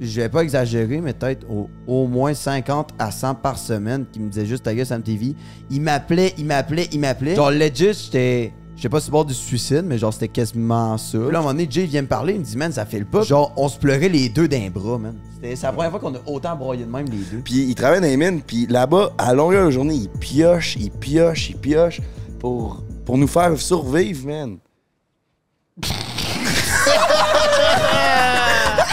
je vais pas exagérer, mais peut-être au, au moins 50 à 100 par semaine qui me disaient juste ta gueule Sam TV. Il m'appelait, il m'appelait, il m'appelait. Genre legit, j'étais. J'étais pas sur le bord du suicide, mais genre c'était quasiment ça. Puis là, à un moment donné, Jay vient me parler, il me dit, man, ça fait le pas. Genre, on se pleurait les deux d'un bras, man. C'était la première fois qu'on a autant broyé de même, les deux. Puis il travaille dans les mines, puis là-bas, à longueur de journée, il pioche, il pioche, il pioche pour, pour nous faire survivre, man.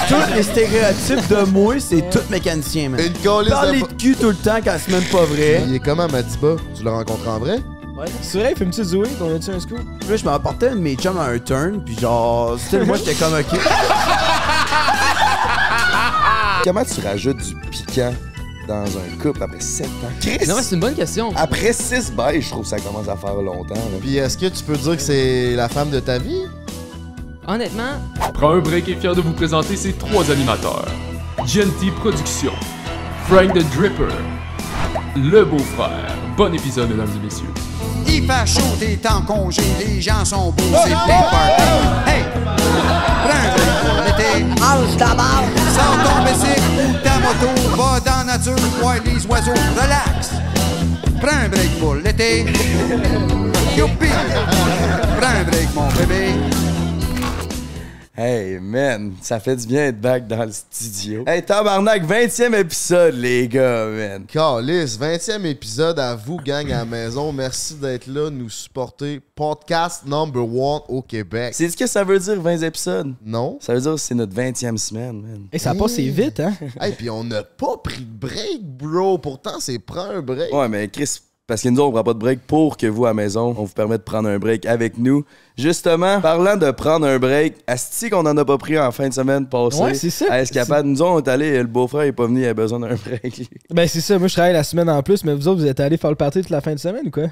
Tous les stéréotypes de moi, c'est tout mécanicien, man. Une colisse Parler de... de cul tout le temps quand c'est même pas vrai. Il est comment, Madiba? Tu l'as rencontré en vrai? Ouais. C'est vrai, fume-tu du weed? On a-tu un scoop? Puis là, je m'apportais un de mes chums à un turn, puis genre, c'était moi, j'étais comme ok. Comment tu rajoutes du piquant dans un couple après 7 ans? Chris! Non, mais c'est une bonne question. Après 6 bails, je trouve que ça commence à faire longtemps. là. Puis est-ce que tu peux dire que c'est la femme de ta vie? Honnêtement, Prends un break est fier de vous présenter ses trois animateurs. Genty Productions, Frank the Dripper, Le Beau-Frère. Bon épisode, mesdames et messieurs. Il fait chaud, t'es en congé, les gens sont beaux, c'est plein de party. Hey! Prends un break pour l'été. Mange d'abord. Sors ton bicycle ou ta moto, va dans la nature, voir les oiseaux, relax. Prends un break pour l'été. Youpi! Prends un break, mon bébé. Hey, man, ça fait du bien d'être back dans le studio. Hey, tabarnak, 20e épisode, les gars, man. Calice, 20e épisode à vous, gang à la maison. Merci d'être là, nous supporter. Podcast number one au Québec. C'est ce que ça veut dire, 20 épisodes? Non? Ça veut dire que c'est notre 20e semaine, man. Et ça passe vite, hein? Hey, puis on n'a pas pris de break, bro. Pourtant, c'est prend un break. Ouais, mais Chris, parce que nous, on prend pas de break pour que vous, à la maison, on vous permette de prendre un break avec nous. Justement, parlant de prendre un break, Asti qu'on en a pas pris en fin de semaine passée. Ouais, c'est ça. À Escapade. Nous, on est allés, le beau-frère est pas venu, il a besoin d'un break. Ben, c'est ça. Moi, je travaille la semaine en plus, mais vous autres, vous êtes allés faire le party toute la fin de semaine ou quoi?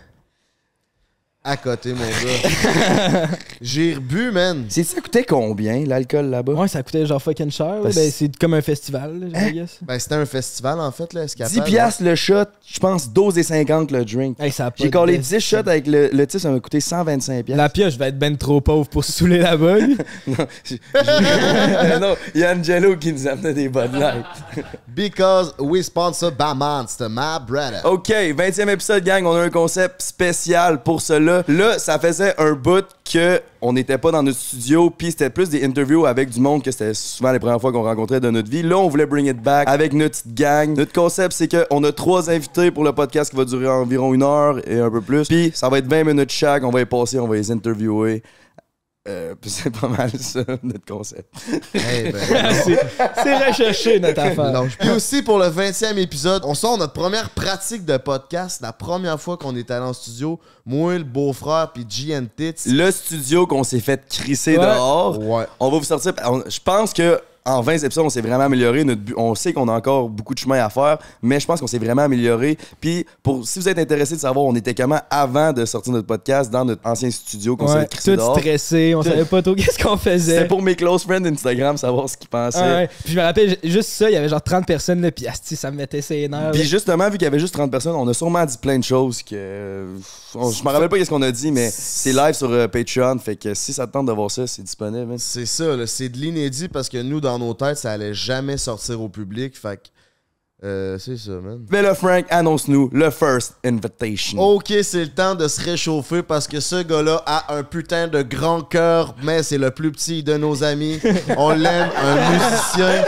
À côté, mon gars. J'ai rebu, man. C'est ça coûtait combien, l'alcool là-bas? Ouais, ça coûtait genre fucking cher. Ben, c'est comme un festival, là, Hein? Guess. Ben, c'était un festival, en fait, là, Escapade. 10 piastres le shot, je pense 12,50 le drink. Hey, J'ai collé baisse. 10 shots avec le, le titre, ça m'a coûté 125 piastres. La pioche va être ben trop pauvre pour se saouler là-bas. lui. non, il y a Angelo qui nous amenait des Bud Light. Because we sponsor by Monster, my brother. OK, 20e épisode, gang. On a un concept spécial pour cela. Là, ça faisait un bout que on n'était pas dans notre studio, puis c'était plus des interviews avec du monde que c'était souvent les premières fois qu'on rencontrait de notre vie. Là, on voulait bring it back avec notre petite gang. Notre concept, c'est qu'on a trois invités pour le podcast qui va durer environ une heure et un peu plus. Puis ça va être 20 minutes chaque. On va les passer, on va les interviewer. Euh, puis c'est pas mal ça, notre concept. Hey, ben, c'est recherché, notre affaire. non. Puis aussi, pour le 20e épisode, on sort notre première pratique de podcast. La première fois qu'on est allé en studio, moi, le beau-frère, puis G Tits. Le studio qu'on s'est fait crisser Ouais. dehors. Ouais. On va vous sortir. on- Je pense que en 20 épisodes, on s'est vraiment amélioré. Notre but- on sait qu'on a encore beaucoup de chemin à faire, mais je pense qu'on s'est vraiment amélioré. Puis, pour, si vous êtes intéressé de savoir on était comment avant de sortir notre podcast dans notre ancien studio qu'on s'est Ouais, tout dehors. stressé, on savait pas trop qu'est-ce qu'on faisait. C'était pour mes close friends Instagram, savoir ce qu'ils pensaient. Ah ouais. Puis je me rappelle, ju- juste ça, il y avait genre 30 personnes, là, puis asti, ça me mettait ses nerfs. Puis justement, vu qu'il y avait juste 30 personnes, on a sûrement dit plein de choses que. on- je me rappelle pas ce qu'on a dit, mais c'est live sur euh, Patreon. Fait que si ça te tente de voir ça, c'est disponible. hein. C'est ça, là, c'est de l'inédit parce que nous, dans nos têtes, ça allait jamais sortir au public. Fait que. euh, c'est ça, man. Mais là, Frank, annonce-nous le first invitation. Ok, c'est le temps de se réchauffer parce que ce gars-là a un putain de grand cœur, mais c'est le plus petit de nos amis. On l'aime, un musicien.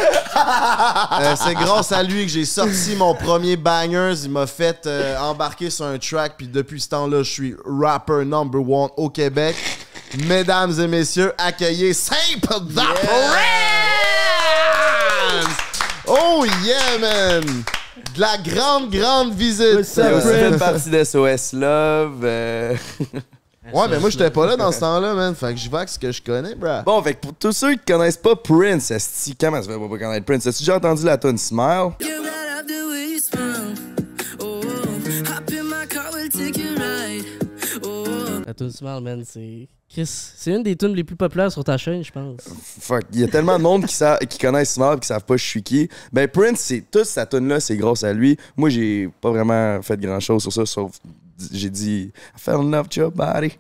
Euh, c'est grâce à lui que j'ai sorti mon premier bangers. Il m'a fait euh, embarquer sur un track, puis depuis ce temps-là, je suis rapper number one au Québec. Mesdames et messieurs, accueillez Simple the! Oh yeah, man! De la grande, grande visite! What's Il a up, aussi Prince? fait partie de SOS Love. euh. Ouais, mais moi, j'étais pas là dans ce temps-là, man. Fait que je vais avec ce que je connais, bro. Bon, fait que pour tous ceux qui connaissent pas Prince, esti, comment ça fait pas connaître Prince? As-tu déjà entendu la tune Smile? You La tune Smile, man, c'est. Chris, c'est une des tunes les plus populaires sur ta chaîne, je pense. Fuck, il y a tellement de monde qui, qui connaissent Smile et qui savent pas je suis qui. Ben Prince, c'est toute sa tune là, c'est grâce à lui. Moi, j'ai pas vraiment fait grand chose sur ça, sauf j'ai dit I fell in love with your body.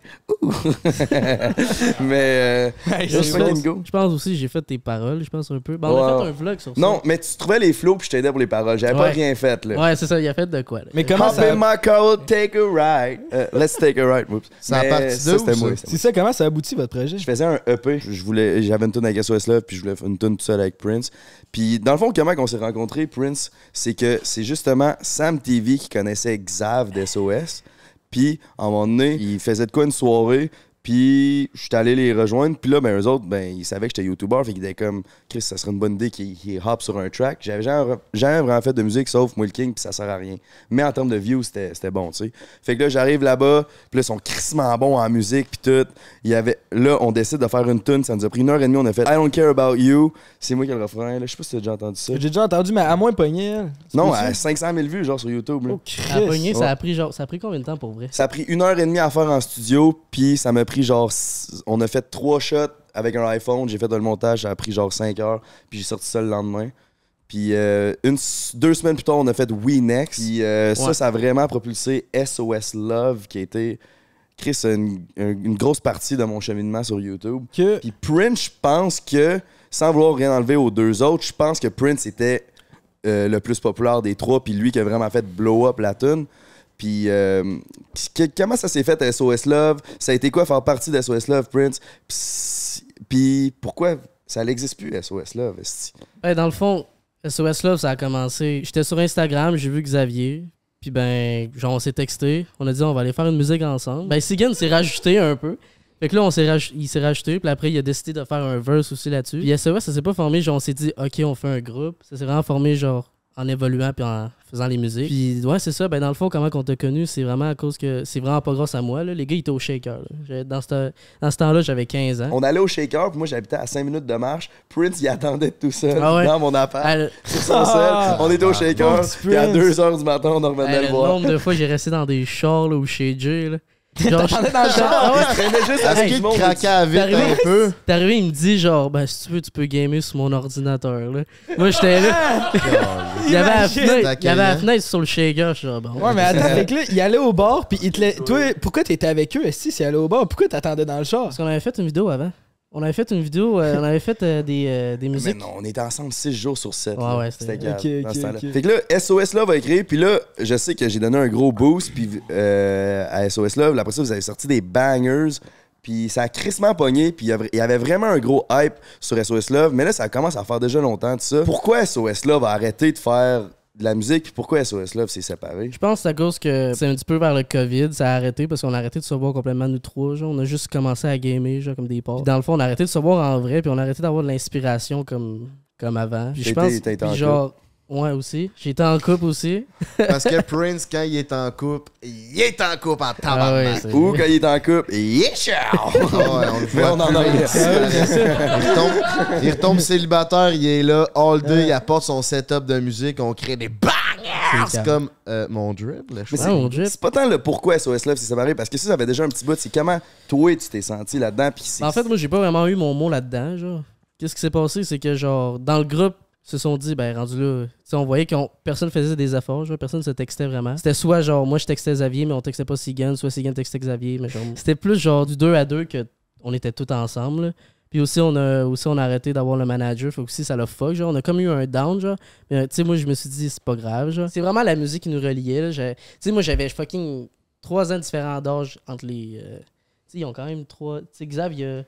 Ouh. mais euh, Hey, just c'est fucking go. Je pense aussi j'ai fait tes paroles, je pense un peu. Ben, on a fait un vlog sur ça. Non, mais tu trouvais les flows puis je t'aidais pour les paroles. J'avais pas Ouais. rien fait là. Ouais, c'est ça, il a fait de quoi, là. Mais comment Hop ça, in my car, take a ride. Euh, let's take a ride. Oups. C'est à Mais partir de ça, où, c'était ça? moi. c'était c'est ça, comment ça aboutit votre projet? Je faisais un EP. Je voulais, j'avais une tune avec SOS Love, puis je voulais faire une tune tout seul avec Prince. Puis dans le fond, comment on s'est rencontrés, Prince, c'est que c'est justement Sam TV qui connaissait Xav d'SOS. Puis à un moment donné, il faisait de quoi une soirée? Puis je suis allé les rejoindre. Puis là, ben eux autres, ben ils savaient que j'étais YouTuber. Fait qu'ils étaient comme, Chris, ça serait une bonne idée qu'ils qu'ils hop sur un track. J'avais jamais, jamais vraiment fait de musique sauf Will King, puis ça sert à rien. Mais en termes de views, c'était c'était bon, tu sais. Fait que là, j'arrive là-bas, puis là, ils sont crissement bons en musique, puis tout. Il y avait, là, on décide de faire une tune. Ça nous a pris une heure et demie. On a fait I don't care about you. C'est moi qui ai le refrain. Là. Je sais pas si t'as déjà entendu ça. J'ai déjà entendu, mais à moins pogné. C'est Non, à ça? 500 000 vues, genre sur YouTube. là. Oh, À pogner, Christ. ça a pris genre. Ça a pris combien de temps pour vrai? Ça a pris une heure et demie à faire en studio, puis ça m'a pris genre. On a fait trois shots avec un iPhone, j'ai fait le montage, ça a pris genre 5 heures, puis j'ai sorti ça le lendemain. Puis euh, une, deux semaines plus tard, on a fait We Next. Puis euh, ça, Ouais. ça a vraiment propulsé SOS Love, qui a été. Chris, une, une- une grosse partie de mon cheminement sur YouTube. Que... Puis Prince, je pense que, sans vouloir rien enlever aux deux autres, je pense que Prince était euh, le plus populaire des trois, puis lui qui a vraiment fait blow up la tune. Puis euh, comment ça s'est fait à SOS Love? Ça a été quoi faire partie de SOS Love, Prince? Puis- pourquoi ça n'existe plus, SOS Love? dans le fond, SOS Love, ça a commencé. J'étais sur Instagram, j'ai vu Xavier. Puis ben, genre, on s'est texté. On a dit, on va aller faire une musique ensemble. Ben, Sigan s'est rajouté un peu. Fait que là, on s'est il s'est rajouté. Puis après, il a décidé de faire un verse aussi là-dessus. Puis SOS, ça s'est pas formé. Genre, on s'est dit, OK, on fait un groupe. Ça s'est vraiment formé, genre, en évoluant puis en faisant les musiques. Puis ouais, c'est ça. Ben, dans le fond, comment qu'on t'a connu, c'est vraiment à cause que c'est vraiment pas grâce à moi. Là. Les gars, ils étaient au shaker. là. Dans ce, dans ce temps-là, j'avais 15 ans. On allait au Shaker, puis moi j'habitais à 5 minutes de marche. Prince, il attendait tout seul Ah ouais? dans mon appart. Ah, le- sur son sel. On était au Shaker, Mon petit puis à Prince. 2h du matin, on en revenait Hey, le le voir. nombre de fois j'ai resté dans des chars là, ou chez Jay. Là. Genre, dans le char? Ah ouais. Il juste Est-ce avec qu'il craquait à vite T'arrivais- un peu? T'es arrivé, il me dit genre, ben si tu veux, tu peux gamer sur mon ordinateur. Là. Moi j'étais là. Il y avait la fenêtre, il y avait la Accueillant. fenêtre sur le shaker. Je suis genre, bon. Ouais, mais attends, fait que là, il allait au bar, puis il te l'a- Toi, pourquoi t'étais avec eux, si s'il allait au bar? Pourquoi t'attendais dans le char? Parce qu'on avait fait une vidéo avant. On avait fait une vidéo, euh, on avait fait euh, des, euh, des Mais musiques. non, on était ensemble 6 jours sur 7. Ouais, ouais, c'était- c'était grave Ok, dans ok, ce temps-là. ok. Fait que là, SOS Love a écrit, puis là, je sais que j'ai donné un gros boost puis, euh, à SOS Love. Après ça, vous avez sorti des bangers, puis ça a crissement pogné, puis il y avait- vraiment un gros hype sur SOS Love, mais là, ça commence à faire déjà longtemps de ça. Pourquoi SOS Love a arrêté de faire de la musique, puis pourquoi SOS Love s'est séparé? Je pense que c'est à cause que c'est un petit peu vers le COVID, ça a arrêté parce qu'on a arrêté de se voir complètement nous trois. Genre. On a juste commencé à gamer genre, comme des porcs. Puis Dans le fond, on a arrêté de se voir en vrai, puis on a arrêté d'avoir de l'inspiration comme, comme avant. Puis je pense, puis genre, ouais aussi. J'étais en couple aussi. Parce que Prince, quand il est en couple, il est en couple en Ah ouais, tabarnak. Ou quand il est en couple, yeah, ciao! Ah ouais, on le voit on en a il il, retombe, il retombe célibataire, il est là, all day, il apporte son setup de musique, on crée des bangers! C'est comme euh, mon dribble, je Mais c'est drip. c'est pas tant le pourquoi SOS Love s'est séparé, parce que ça, ça avait déjà un petit bout. C'est comment toi, tu t'es senti là-dedans, puis c'est- En fait, moi, j'ai pas vraiment eu mon mot là-dedans. Genre, qu'est-ce qui s'est passé, c'est que genre dans le groupe se sont dit ben rendu là, on voyait que personne faisait des efforts, genre personne se textait vraiment. C'était soit genre moi je textais Xavier mais on textait pas Sigan, soit Sigan textait Xavier, mais genre c'était plus genre du 2 à 2 que on était tous ensemble. Puis aussi on a aussi on a arrêté d'avoir le manager, faut aussi ça l'a fuck genre on a comme eu un down genre. Mais tu sais moi je me suis dit c'est pas grave genre. C'est vraiment la musique qui nous reliait Tu sais moi j'avais fucking trois ans différents d'âge entre les euh, tu sais ils ont quand même trois, tu sais Xavier il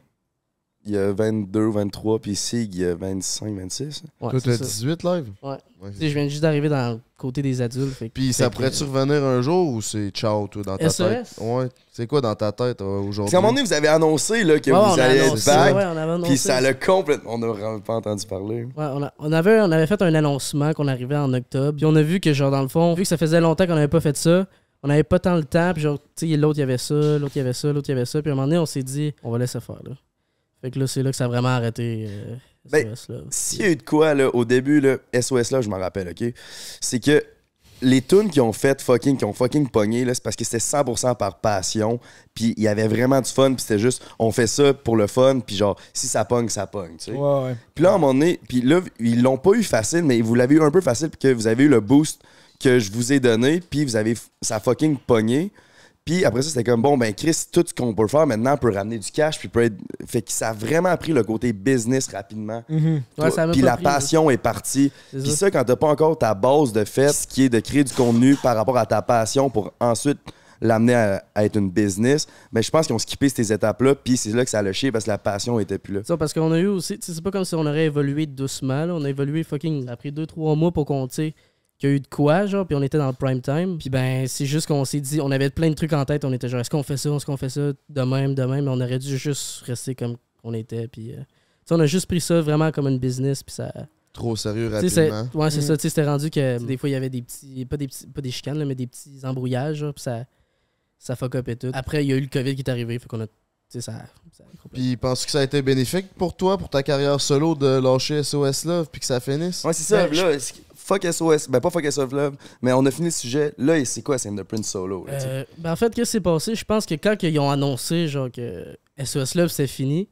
y a 22, 23, puis Sig, il y a 25, 26. Ouais, Toi, t'as ça. 18 live? Ouais. Ouais. Tu sais, je viens juste d'arriver dans le côté des adultes. fait Puis ça pourrait-tu revenir un jour ou c'est ciao, toi, dans ta SOS? tête? Ouais. C'est quoi dans ta tête euh, Parce aujourd'hui? qu'à un moment donné, vous avez annoncé là, que Ouais, vous alliez être back, ouais, on avait annoncé. puis ça l'a complètement... On n'a vraiment pas entendu parler. Ouais, on, a- on avait, on avait fait un annoncement qu'on arrivait en octobre. Puis on a vu que, genre, dans le fond, vu que ça faisait longtemps qu'on n'avait pas fait ça, on n'avait pas tant le temps. Puis, genre, tu sais, l'autre, il y avait ça, l'autre, il y avait ça, l'autre, il y avait ça. Puis à un moment donné, on s'est dit, on va laisser faire, là. Fait que là, c'est là que ça a vraiment arrêté. euh, Ben, SOS, là. S'il y a eu de quoi, là, au début, là, SOS, là, je m'en rappelle, OK? C'est que les tunes qui ont fait fucking, qui ont fucking pogné, là, c'est parce que c'était 100% par passion, puis il y avait vraiment du fun, puis c'était juste, on fait ça pour le fun, puis genre, si ça pogne, ça pogne, tu sais. Ouais, ouais. Puis là, à un moment donné, puis là, ils l'ont pas eu facile, mais vous l'avez eu un peu facile, puis que vous avez eu le boost que je vous ai donné, puis vous avez, ça a fucking pogné. Puis après ça, c'était comme, bon, ben Chris, tout ce qu'on peut faire maintenant peut ramener du cash, puis peut être... Fait que ça a vraiment pris le côté business rapidement. Ouais, ça m'a puis la pris, passion est partie. C'est Puis ça. ça, quand t'as pas encore ta base de fait, ce qui est de créer du contenu par rapport à ta passion pour ensuite l'amener à, à être une business, mais je pense qu'ils ont skippé ces étapes-là, puis c'est là que ça a lâché parce que la passion était plus là. Ça, parce qu'on a eu aussi, c'est pas comme si on aurait évolué doucement, là. on a évolué fucking, ça a pris 2-3 mois pour qu'on, tu qu'il y a eu de quoi, genre, puis on était dans le prime time. Puis ben, c'est juste qu'on s'est dit, on avait plein de trucs en tête, on était genre, est-ce qu'on fait ça, est-ce qu'on fait ça, de même, de même, mais on aurait dû juste rester comme on était, puis. euh, tu sais, on a juste pris ça vraiment comme une business, puis ça. Trop sérieux Tu sais, c'est- rapidement. Ouais, c'est Mm. ça. Tu sais, c'était rendu que des fois, il y avait des petits. Pas des, petits, pas des chicanes, là, mais des petits embrouillages. genre, Puis ça, ça fuck up et tout. Après, il y a eu le COVID qui est arrivé. Fait qu'on a. Tu sais, ça. ça Puis penses-tu que ça a été bénéfique pour toi, pour ta carrière solo, de lâcher SOS Love puis que ça finisse? Ouais, c'est ça. Ben, là, fuck SOS. Ben, pas fuck SOS Love, mais on a fini le sujet. Là, c'est quoi, c'est The Prince Solo? Euh, ben en fait, qu'est-ce qui s'est passé? Je pense que quand ils ont annoncé genre que SOS Love c'était fini,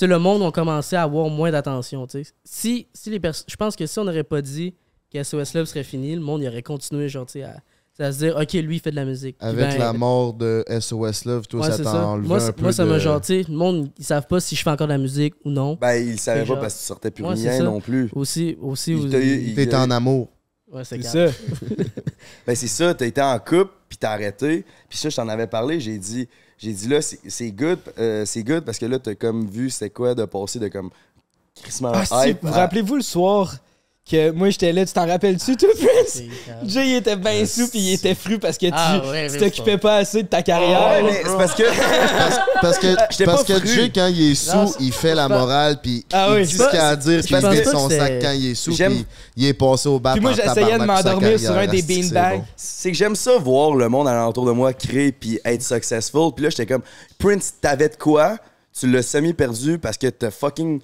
le monde a commencé à avoir moins d'attention. Si, si les Je pense que si on n'aurait pas dit que SOS Love serait fini, le monde il aurait continué genre, à, à se dire OK, lui il fait de la musique. Avec ben, la mort de SOS Love, toi, Ouais, ça t'a enlevé Moi, un c'est- peu moi, ça de... m'a genre, tu sais, le monde, ils savent pas si je fais encore de la musique ou non. Ben, il savait c'est pas genre- parce que tu sortais plus Ouais, rien non plus. Aussi, aussi, Il il- T'es en amour. Ouais, c'est ça. Ben c'est ça, t'as été en couple, puis t'as arrêté. Puis ça, je t'en avais parlé, j'ai dit, j'ai dit là, c'est good, euh, c'est good parce que là, t'as comme vu c'est quoi de passer de comme crissement Ah, hype à- rappelez-vous le soir que moi j'étais là, tu t'en rappelles-tu, toi, Prince? Grave. Jay, il était bien sous puis il était fru parce que tu Ah, ouais, t'occupais pas assez de ta Ouais, carrière. mais c'est parce que Parce que, J'étais parce que. Jay, quand il est sous, Non, il fait la morale, puis Ah il oui, dit c'est ce qu'il a à dire, puis il pas son que sac quand il est sous, J'aime- puis il est passé au bas Puis moi, j'essayais de m'endormir sur un des que beanbags. c'est que j'aime ça voir le monde alentour de moi créer puis être successful. Puis là, j'étais comme Prince, t'avais de quoi? Tu l'as semi perdu parce que t'as fucking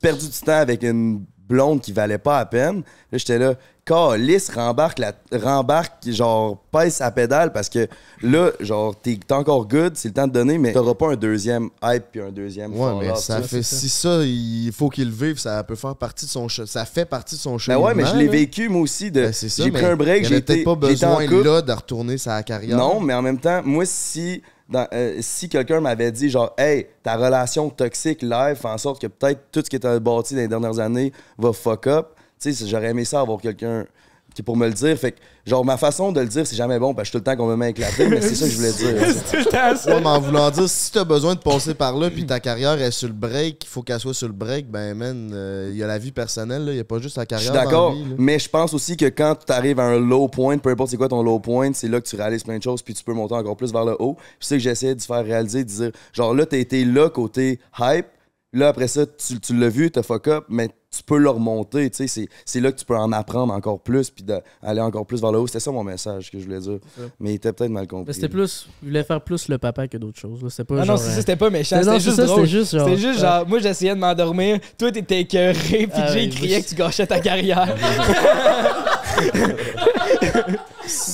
perdu du temps avec une blonde qui valait pas à peine. Là, j'étais là, Calice, rembarque, la, rembarque, genre, pèse sa pédale parce que là, genre, t'es encore good, c'est le temps de donner, mais t'auras pas un deuxième hype puis un deuxième Ouais, mais off, ça fait si ça, il faut qu'il le vive, ça peut faire partie de son ça fait partie de son Ben cheminement. ouais, mais je l'ai vécu moi aussi. de Ben, c'est ça, J'ai pris un break, j'ai peut-être pas besoin là de retourner sa carrière. Non, mais en même temps, moi, si, euh, si quelqu'un m'avait dit, genre, hey, ta relation toxique live fait en sorte que peut-être tout ce qui est bâti dans les dernières années va fuck up, tu sais, j'aurais aimé ça avoir quelqu'un qui pour me le dire. Fait que, genre, ma façon de le dire, c'est jamais bon, parce que je suis tout le temps qu'on me met éclater, mais c'est ça que je voulais dire. C'est tout le temps ça. Ouais, mais en voulant dire, si t'as besoin de passer par là, puis ta carrière est sur le break, il faut qu'elle soit sur le break, ben, man, euh, il y a la vie personnelle, là, il y a pas juste la Je carrière. suis d'accord, mais je pense aussi que quand tu arrives à un low point, peu importe c'est quoi ton low point, c'est là que tu réalises plein de choses, puis tu peux monter encore plus vers le haut. Puis c'est ça que j'essayais de faire réaliser, de dire, genre là, t'as été là côté hype, là après ça, tu, tu l'as vu, t'as fuck up, mais tu peux le remonter, tu sais, c'est- c'est là que tu peux en apprendre encore plus, puis d'aller encore plus vers le haut. C'était ça mon message que je voulais dire. Mais il était peut-être mal compris. Mais c'était plus. Il voulait faire plus le papa que d'autres choses. là. C'était pas Ah non, genre, c'est ça, euh, c'était pas méchant, c'était c'est juste ça, drôle. c'était juste genre- C'était juste genre, moi j'essayais de m'endormir, toi t'étais écœuré, puis Ah criait moi, que tu gâchais ta carrière.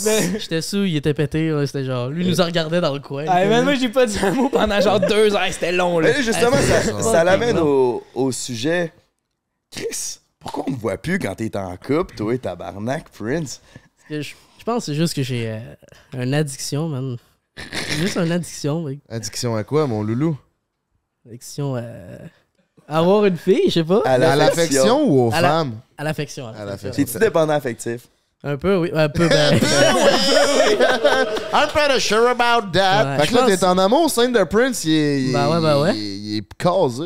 Mais- J'étais sous, il était pété. là, C'était genre. Lui, il nous en regardait dans le coin. Ah, moi j'ai pas dit un mot pendant genre deux heures, c'était long là. Mais là, justement, ça, ça l'amène au, au sujet. Chris, pourquoi on me voit plus quand t'es en couple, toi, tabarnak, Prince? Parce que Je, je pense que c'est juste que j'ai euh, une addiction, man. J'ai juste une addiction, mec. Addiction à quoi, mon loulou? Addiction à. à avoir une fille, je sais pas. À À l'affection ou aux À la- femmes? À l'affection. À l'affection. T'es-tu dépendant affectif? Un peu, oui. Un peu, ben. I'm pretty sure about that. Ouais, fait que là, pense- t'es en amour, de Prince, il est. il- Ben ouais, ben ouais. Il, est- il est casé.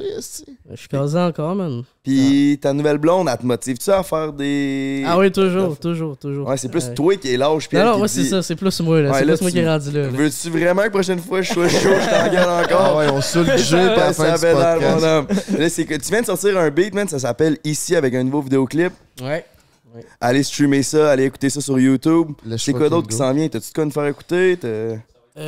Je suis casé encore, man. Puis ta nouvelle blonde, elle te motive-tu à faire des. Ah oui, toujours, toujours, toujours. Ouais, c'est plus Ouais. toi qui est lâche. puis Non, non, c'est ça. C'est plus moi, là. Ouais, c'est là, plus moi qui est rendu là. là. Veux-tu vraiment que la prochaine fois je sois chaud, je t'engueule encore? Ah ouais, on saoule le jeu, fin ça du pédale, mon podcast. homme. Là, c'est que tu viens de sortir un beat, man, ça s'appelle Ici avec un nouveau vidéoclip. Ouais. Allez streamer ça, allez écouter ça sur YouTube. C'est quoi d'autre qui s'en vient? T'as-tu de quoi nous faire écouter? Euh,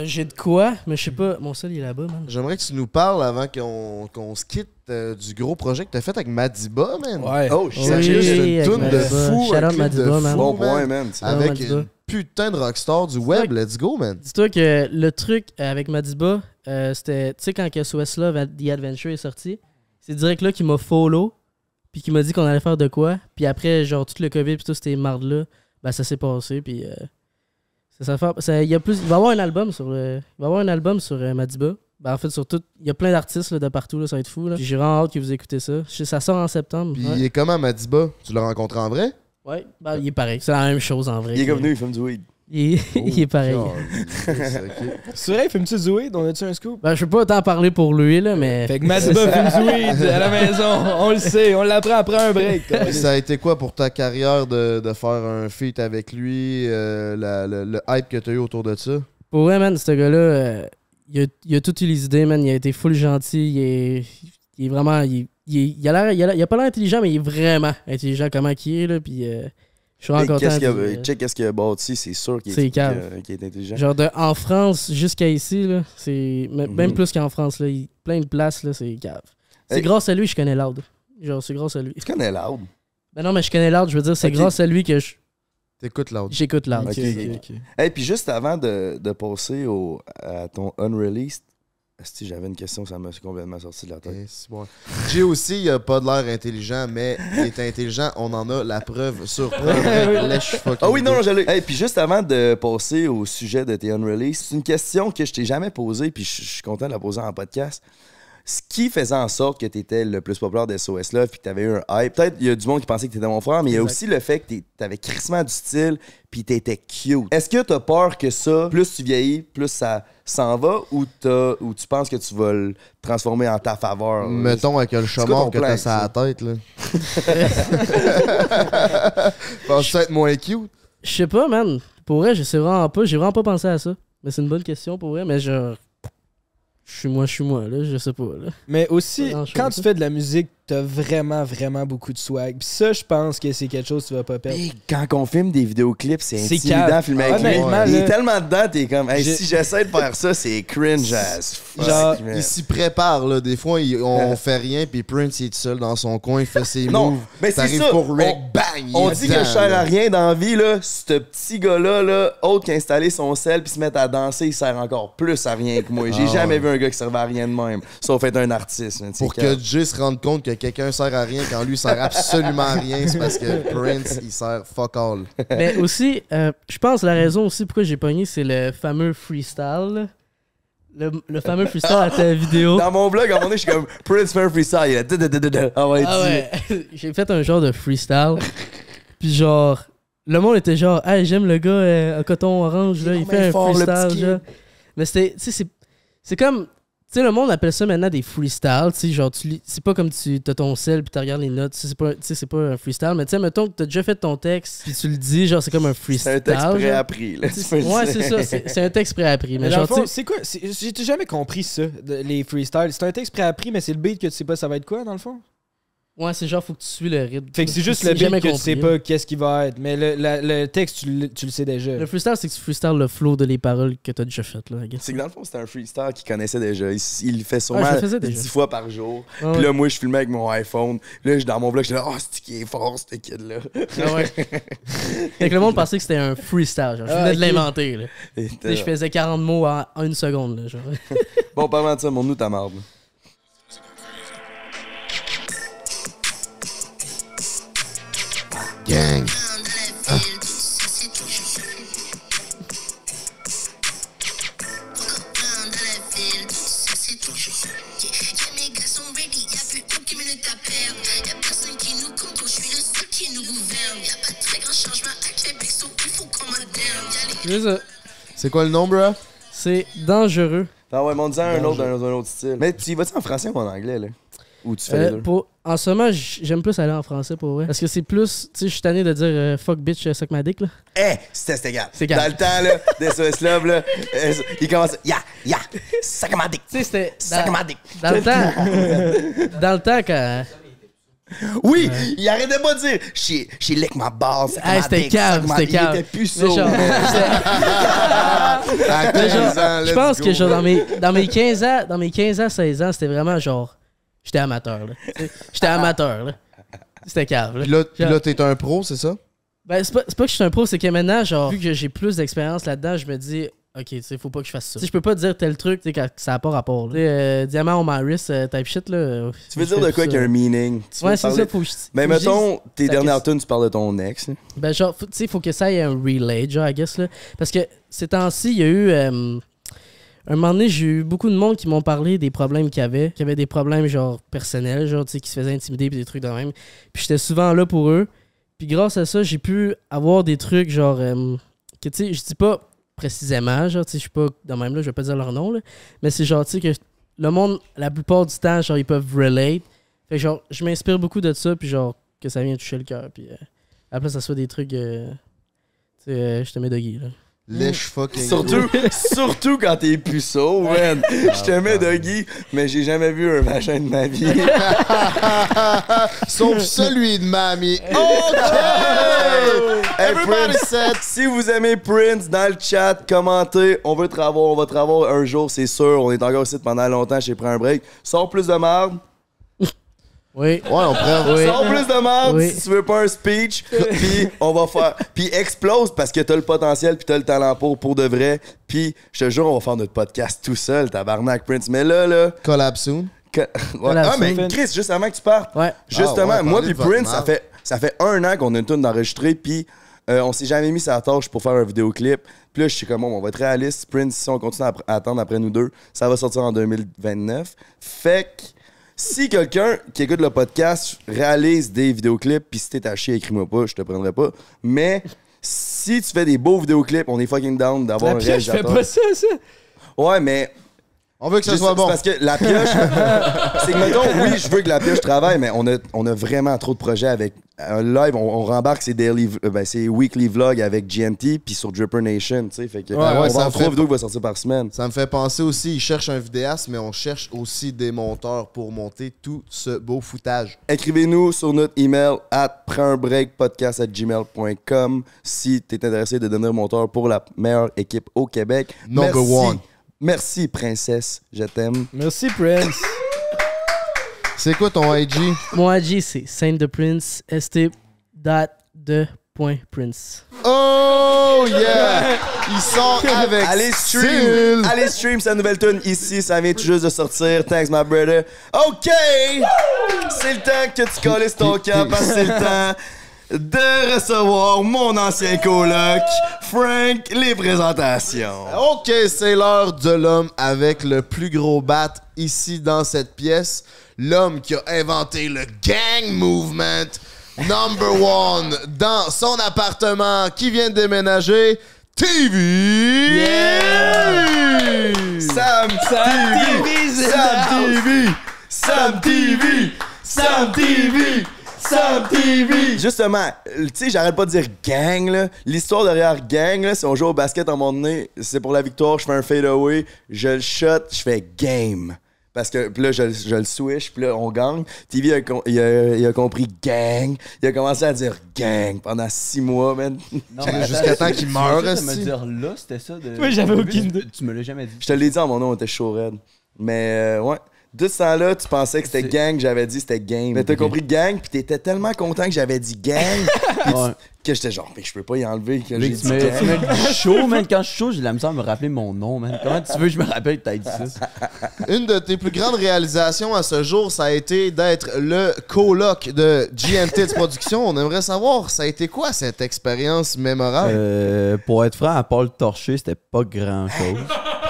J'ai de quoi, mais je sais pas. Mon seul, il est là-bas, man. J'aimerais que tu nous parles avant qu'on qu'on se quitte euh, du gros projet que t'as fait avec Madiba, man. Ouais. Oh, Oui, C'est juste une toune de fou, Shout out Madiba, man. Bon point, man. Avec Madiba. une putain de rockstar du web, let's go, man. Dis-toi que le truc avec Madiba, euh, c'était, tu sais, quand SOS Love The Adventure est sorti, c'est direct là qu'il m'a follow, puis qu'il m'a dit qu'on allait faire de quoi. Puis après, genre, tout le COVID, puis tout, c'était marde là, ben ça s'est passé, puis euh, Ça, ça fait- ça- y a plus, il va y avoir un album sur, le- il va y avoir un album sur euh, Madiba. Ben, en fait, sur tout, il y a plein d'artistes là, de partout, là, ça va être fou. Là. Puis J'ai vraiment hâte que vous écoutez ça. Je sais, Ça sort en septembre. Puis ouais. il est comment, Madiba? Tu l'as rencontré en vrai? Ouais, ben, il est pareil. C'est la même chose en vrai. Il est comme nous, il fume du weed. Il est, il est pareil. Oh, ok. C'est vrai, fumes-tu du weed? On a-tu un scoop? Ben, je peux pas t'en parler pour lui, là, mais. Fait que Madiba fume du weed à la maison. On le sait, on l'apprend après un break. Ça a été quoi pour ta carrière de, de faire un feat avec lui, euh, la- le, le hype que tu as eu autour de ça? Pour vrai, man, ce gars-là, euh, il, a, il a toutes les idées, man. Il a été full gentil. Il est, il est vraiment. Il, il, est- il a l'air, il a, l'air- il a pas l'air intelligent, mais il est vraiment intelligent comment qu'il est, là. Puis euh, je suis content. Qu'est-ce qu'il a, puis, euh, check qu'est-ce qu'il a bâti, c'est sûr qu'il est, intelligent. Genre de, en France jusqu'à ici, là, c'est même Mhm. plus qu'en France, là. Il, plein de places, là, c'est cave. C'est Hey. grâce à lui que je connais Loud. Genre, c'est grâce à lui. Tu connais Loud? Ben non, mais je connais Loud, je veux dire, c'est grâce à lui que je- T'écoutes loud. j'écoute Loud. Ok, ok, Hey, puis juste avant de, de passer au, à ton unreleased, si j'avais une question, ça m'a complètement sorti de la tête. Bon. Jay aussi, il a pas de l'air intelligent, mais il est intelligent. On en a la preuve sur preuve. Lèche Ah oui, non, non, je l'ai. Hey, puis juste avant de passer au sujet de tes unreleased, c'est une question que je t'ai jamais posée, puis je suis content de la poser en podcast. Ce qui faisait en sorte que tu étais le plus populaire de SOS Love puis que tu avais eu un hype. Peut-être il y a du monde qui pensait que tu étais mon frère, mais il y a Exact. aussi le fait que tu avais crissement du style puis tu étais cute. Est-ce que tu as peur que ça, plus tu vieillis, plus ça s'en va ou, t'as- ou tu penses que tu vas le transformer en ta faveur? Mettons avec le ton que t'as avec sur la ça? tête, là? Penses-tu être moins cute? Je sais pas, man. Pour vrai, je sais vraiment pas. J'ai vraiment pas pensé à ça. Mais c'est une bonne question pour vrai. Mais genre. Je suis moi, je suis moi, là. Je sais pas, là. Mais aussi, quand tu fais de la musique, t'as vraiment, vraiment beaucoup de swag. Puis ça, je pense que c'est quelque chose que tu vas pas perdre. Hey, quand on filme des vidéoclips, c'est C'est intimidant filmer avec lui. Honnêtement, Il est tellement dedans, t'es comme, hey, si j'essaie de faire ça, c'est cringe as fuck. Genre, man. Il s'y prépare, là. Des fois, il- on fait rien, puis Prince, il est tout seul dans son coin, il fait ses Non, moves. mais c'est T'arrives ça. pour Rick, On- bang! il On est dit dedans, que je sers à là. rien dans la vie, là. Ce petit gars-là, là, autre qu'installer son sel puis se mettre à danser, il sert encore plus à rien que moi. J'ai Ah jamais vu un gars qui servait à rien de même. Sauf être un artiste. man, Pour que calme. Jay se rende compte que quelqu'un sert à rien quand lui sert absolument à rien, c'est parce que Prince, il sert fuck all. Mais aussi, euh, je pense la raison aussi pourquoi j'ai pogné, c'est le fameux freestyle. Le, le fameux freestyle à ta vidéo. Dans mon vlog, à un moment donné, je suis comme Prince fait un freestyle. Il a da, da, da, da, da. Ah ouais, Ah ouais. j'ai fait un genre de freestyle. Puis genre, le monde était genre, hey, j'aime le gars euh, à coton orange, là, Il fait un fort, freestyle, genre. Mais c'était, c'est- c'est comme, sais, le monde appelle ça maintenant des freestyles, tu sais, genre, tu lis- c'est pas comme tu as ton sel puis tu regardes les notes, tu sais, c'est pas, tu sais, c'est pas un freestyle, mais tu sais, mettons que t'as déjà fait ton texte puis tu le dis, genre, c'est comme un C'est freestyle. un texte préappris. là, Tu tu Ouais, c'est ça, c'est c'est un texte préappris. Mais Mais genre, tu c'est quoi? C'est- J'ai jamais compris ça, de- les freestyles? C'est un texte préappris, mais c'est le beat que tu sais pas ça va être quoi, dans le fond? Ouais, c'est genre, faut que tu suis le rythme. Fait que c'est juste le beat que tu compris, sais là. pas qu'est-ce qu'il va être. Mais le, la- le texte, tu le, tu le sais déjà. Le freestyle, c'est que tu freestyle le flow de les paroles que t'as déjà faites, là. C'est que dans le fond, c'était un freestyle qu'il connaissait déjà. Il, il le fait sûrement Ah, je le faisais déjà. 10 fois par jour. Ah Puis là, moi, je filmais avec mon iPhone. Là, je- dans mon vlog, j'étais là, oh, c'est qui est fort, ce kid-là? Ah ouais. fait que le monde pensait que c'était un freestyle. Genre. Je Ah, venais de l'inventer. Là. Et je faisais 40 mots en, une seconde. Là, genre. Bon, parlant de ça, montre-nous ta marde. Gang! C'est ça. C'est quoi le nom, bro? C'est dangereux. Ah ouais, montre un autre dans un autre style. Mais tu vas-tu en français ou en anglais, là? Ou tu fais Euh, les deux? pour, en ce moment, j'aime plus aller en français pour vrai. Parce que c'est plus. Tu sais, je suis tanné de dire euh, fuck bitch, euh, suck ma dick. Là. Eh, c'était c'était égal. C'est Dans le temps, là, des SOS Love, là, euh, il commence, ya, ya, sac ma dick, Tu sais, c'était. Dans, ma dick. dans le temps. dans le temps, quand. Oui, il arrêtait pas de dire, she, she lick my balls, suck Hey, c'était suck my- c'était calme. Il était plus Mais saut. genre, À Mais 15 genre, ans, je pense go. que genre dans mes, dans mes 15 ans, dans mes 15 ans, 16 ans, c'était vraiment genre j'étais amateur là. J'étais amateur là. C'était cave là. Puis là, puis Genre- là, t'es un pro, c'est ça? Ben c'est pas, c'est pas que je suis un pro, c'est que maintenant genre vu que j'ai plus d'expérience là-dedans, je me dis ok, tu sais, faut pas que je fasse ça. Tu je peux pas dire tel truc, tu sais, quand ça a pas rapport. euh, diamant on my wrist, euh, type shit, là. euh, Tu veux dire de quoi qu'il y a un meaning? Tu Ouais, c'est parler- ça, faut que je. Mais mettons, tes dernières tunes, tu parles de ton ex. là. Ben, genre, faut- tu sais, faut que ça ait un relate, genre, I guess, là. Parce que ces temps-ci, il y a eu. euh, un moment donné, j'ai eu beaucoup de monde qui m'ont parlé des problèmes qu'ils avaient, qui avaient des problèmes, genre, personnels, genre, tu sais, qui se faisaient intimider, puis des trucs de même. Puis j'étais souvent là pour eux. Puis grâce à ça, j'ai pu avoir des trucs, genre, euh, que, tu sais, je dis pas précisément, genre, tu sais, je suis pas de même, là, je vais pas dire leur nom, là. Mais c'est genre, tu sais, que le monde, la plupart du temps, genre, ils peuvent relate. Fait que, genre, je m'inspire beaucoup de ça, puis genre, que ça vient toucher le cœur, puis euh, après, ça soit des trucs. euh, tu sais, je te mets de Guy, là. Lèche fucking. Surtout, surtout quand t'es puceau, man. Je te mets Guy, mais j'ai jamais vu un vagin de ma vie. Sauf celui de mamie. OK! Hey, Everybody Prince, said. si vous aimez Prince, dans le chat, commentez. On veut te revoir, on va te revoir un jour, c'est sûr. On est encore ici pendant longtemps, j'ai pris un break. Sors plus de merde. Oui. Ouais, on prend. Oui. Sors plus de merde Oui. si tu veux pas un speech. Puis on va faire. Puis explose parce que t'as le potentiel puis t'as le talent pour, pour de vrai. Puis je te jure, on va faire notre podcast tout seul, tabarnak Prince. Mais là, là. Collab soon. que- ouais. Voilà, Ah, mais Chris, juste avant que tu partes. Ouais. Justement, Ah ouais, moi puis Prince, ça fait, ça fait un an qu'on a une tune d'enregistrer, puis euh, on s'est jamais mis sa tâche pour faire un vidéoclip. Puis là, je suis comme, bon, on va être réaliste. Prince, si on continue à, à attendre après nous deux, ça va sortir en 2029. Fait que si quelqu'un qui écoute le podcast réalise des vidéoclips, puis si t'es à chier, écris-moi pas, je te prendrai pas. Mais si tu fais des beaux vidéoclips, on est fucking down d'avoir un pioche, je fais réalisateur. pas ça, ça. Ouais, mais On veut que ça Juste- soit bon. Parce que la pioche, c'est que mettons, oui, je veux que la pioche travaille, mais on a, on a vraiment trop de projets avec un live. On, on rembarque ses daily, euh, ben, ses weekly vlogs avec GNT puis sur Dripper Nation, tu sais. Fait que Ouais, on ouais, va fait trois vidéos qui vont sortir par semaine. Ça me fait penser aussi, ils cherchent un vidéaste, mais on cherche aussi des monteurs pour monter tout ce beau foutage. Écrivez-nous sur notre email at gmail.com si t'es intéressé de devenir monteur pour la meilleure équipe au Québec. Number Merci. one. Merci, princesse. Je t'aime. Merci, Prince. C'est quoi ton IG? Mon IG, c'est Saint de Prince, st dot de point Prince. Oh yeah! Ils sont avec Allez stream, style. allez stream sa nouvelle tune ici, ça vient tout juste de sortir. Thanks my brother. OK, c'est le temps que tu colles ton camp parce que c'est le temps de recevoir mon ancien coloc, Frank, les présentations. Ok, c'est l'heure de l'homme avec le plus gros bat ici dans cette pièce. L'homme qui a inventé le gang movement number one dans son appartement qui vient de déménager. TV! Sam TV, Sam TV, Sam TV, Sam TV. Sam TV! Justement, tu sais, j'arrête pas de dire gang, là. L'histoire derrière gang, là, si on joue au basket à un moment donné, c'est pour la victoire, je fais un fadeaway, je le shot, je fais game. Parce que puis là, je, le- je le switch, puis là, on gagne. TV, a, com- il a, il a compris gang. Il a commencé à dire gang pendant six mois, man. Jusqu'à temps qu'il meure, Tu me dire là, c'était ça. De... Moi, j'avais Tu- aucune idée. Tu me l'as jamais dit. Je te l'ai dit en mon nom, on était chaud raide. Mais euh, ouais. De ce temps-là, tu pensais que c'était gang, j'avais dit c'était game. Mais t'as compris gang, puis t'étais tellement content que j'avais dit gang puis tu- Ouais. que j'étais genre, mais je peux pas y enlever que j'ai dit tu me, gang. tu me le dis chaud, man. Quand je suis chaud, j'ai de la misère à me rappeler mon nom, man. Comment tu veux que je me rappelle que t'as dit ça? Une de tes plus grandes réalisations à ce jour, ça a été d'être le coloc de GNT de production. On aimerait savoir, ça a été quoi cette expérience mémorable? Euh, pour être franc, à part le torcher, c'était pas grand chose.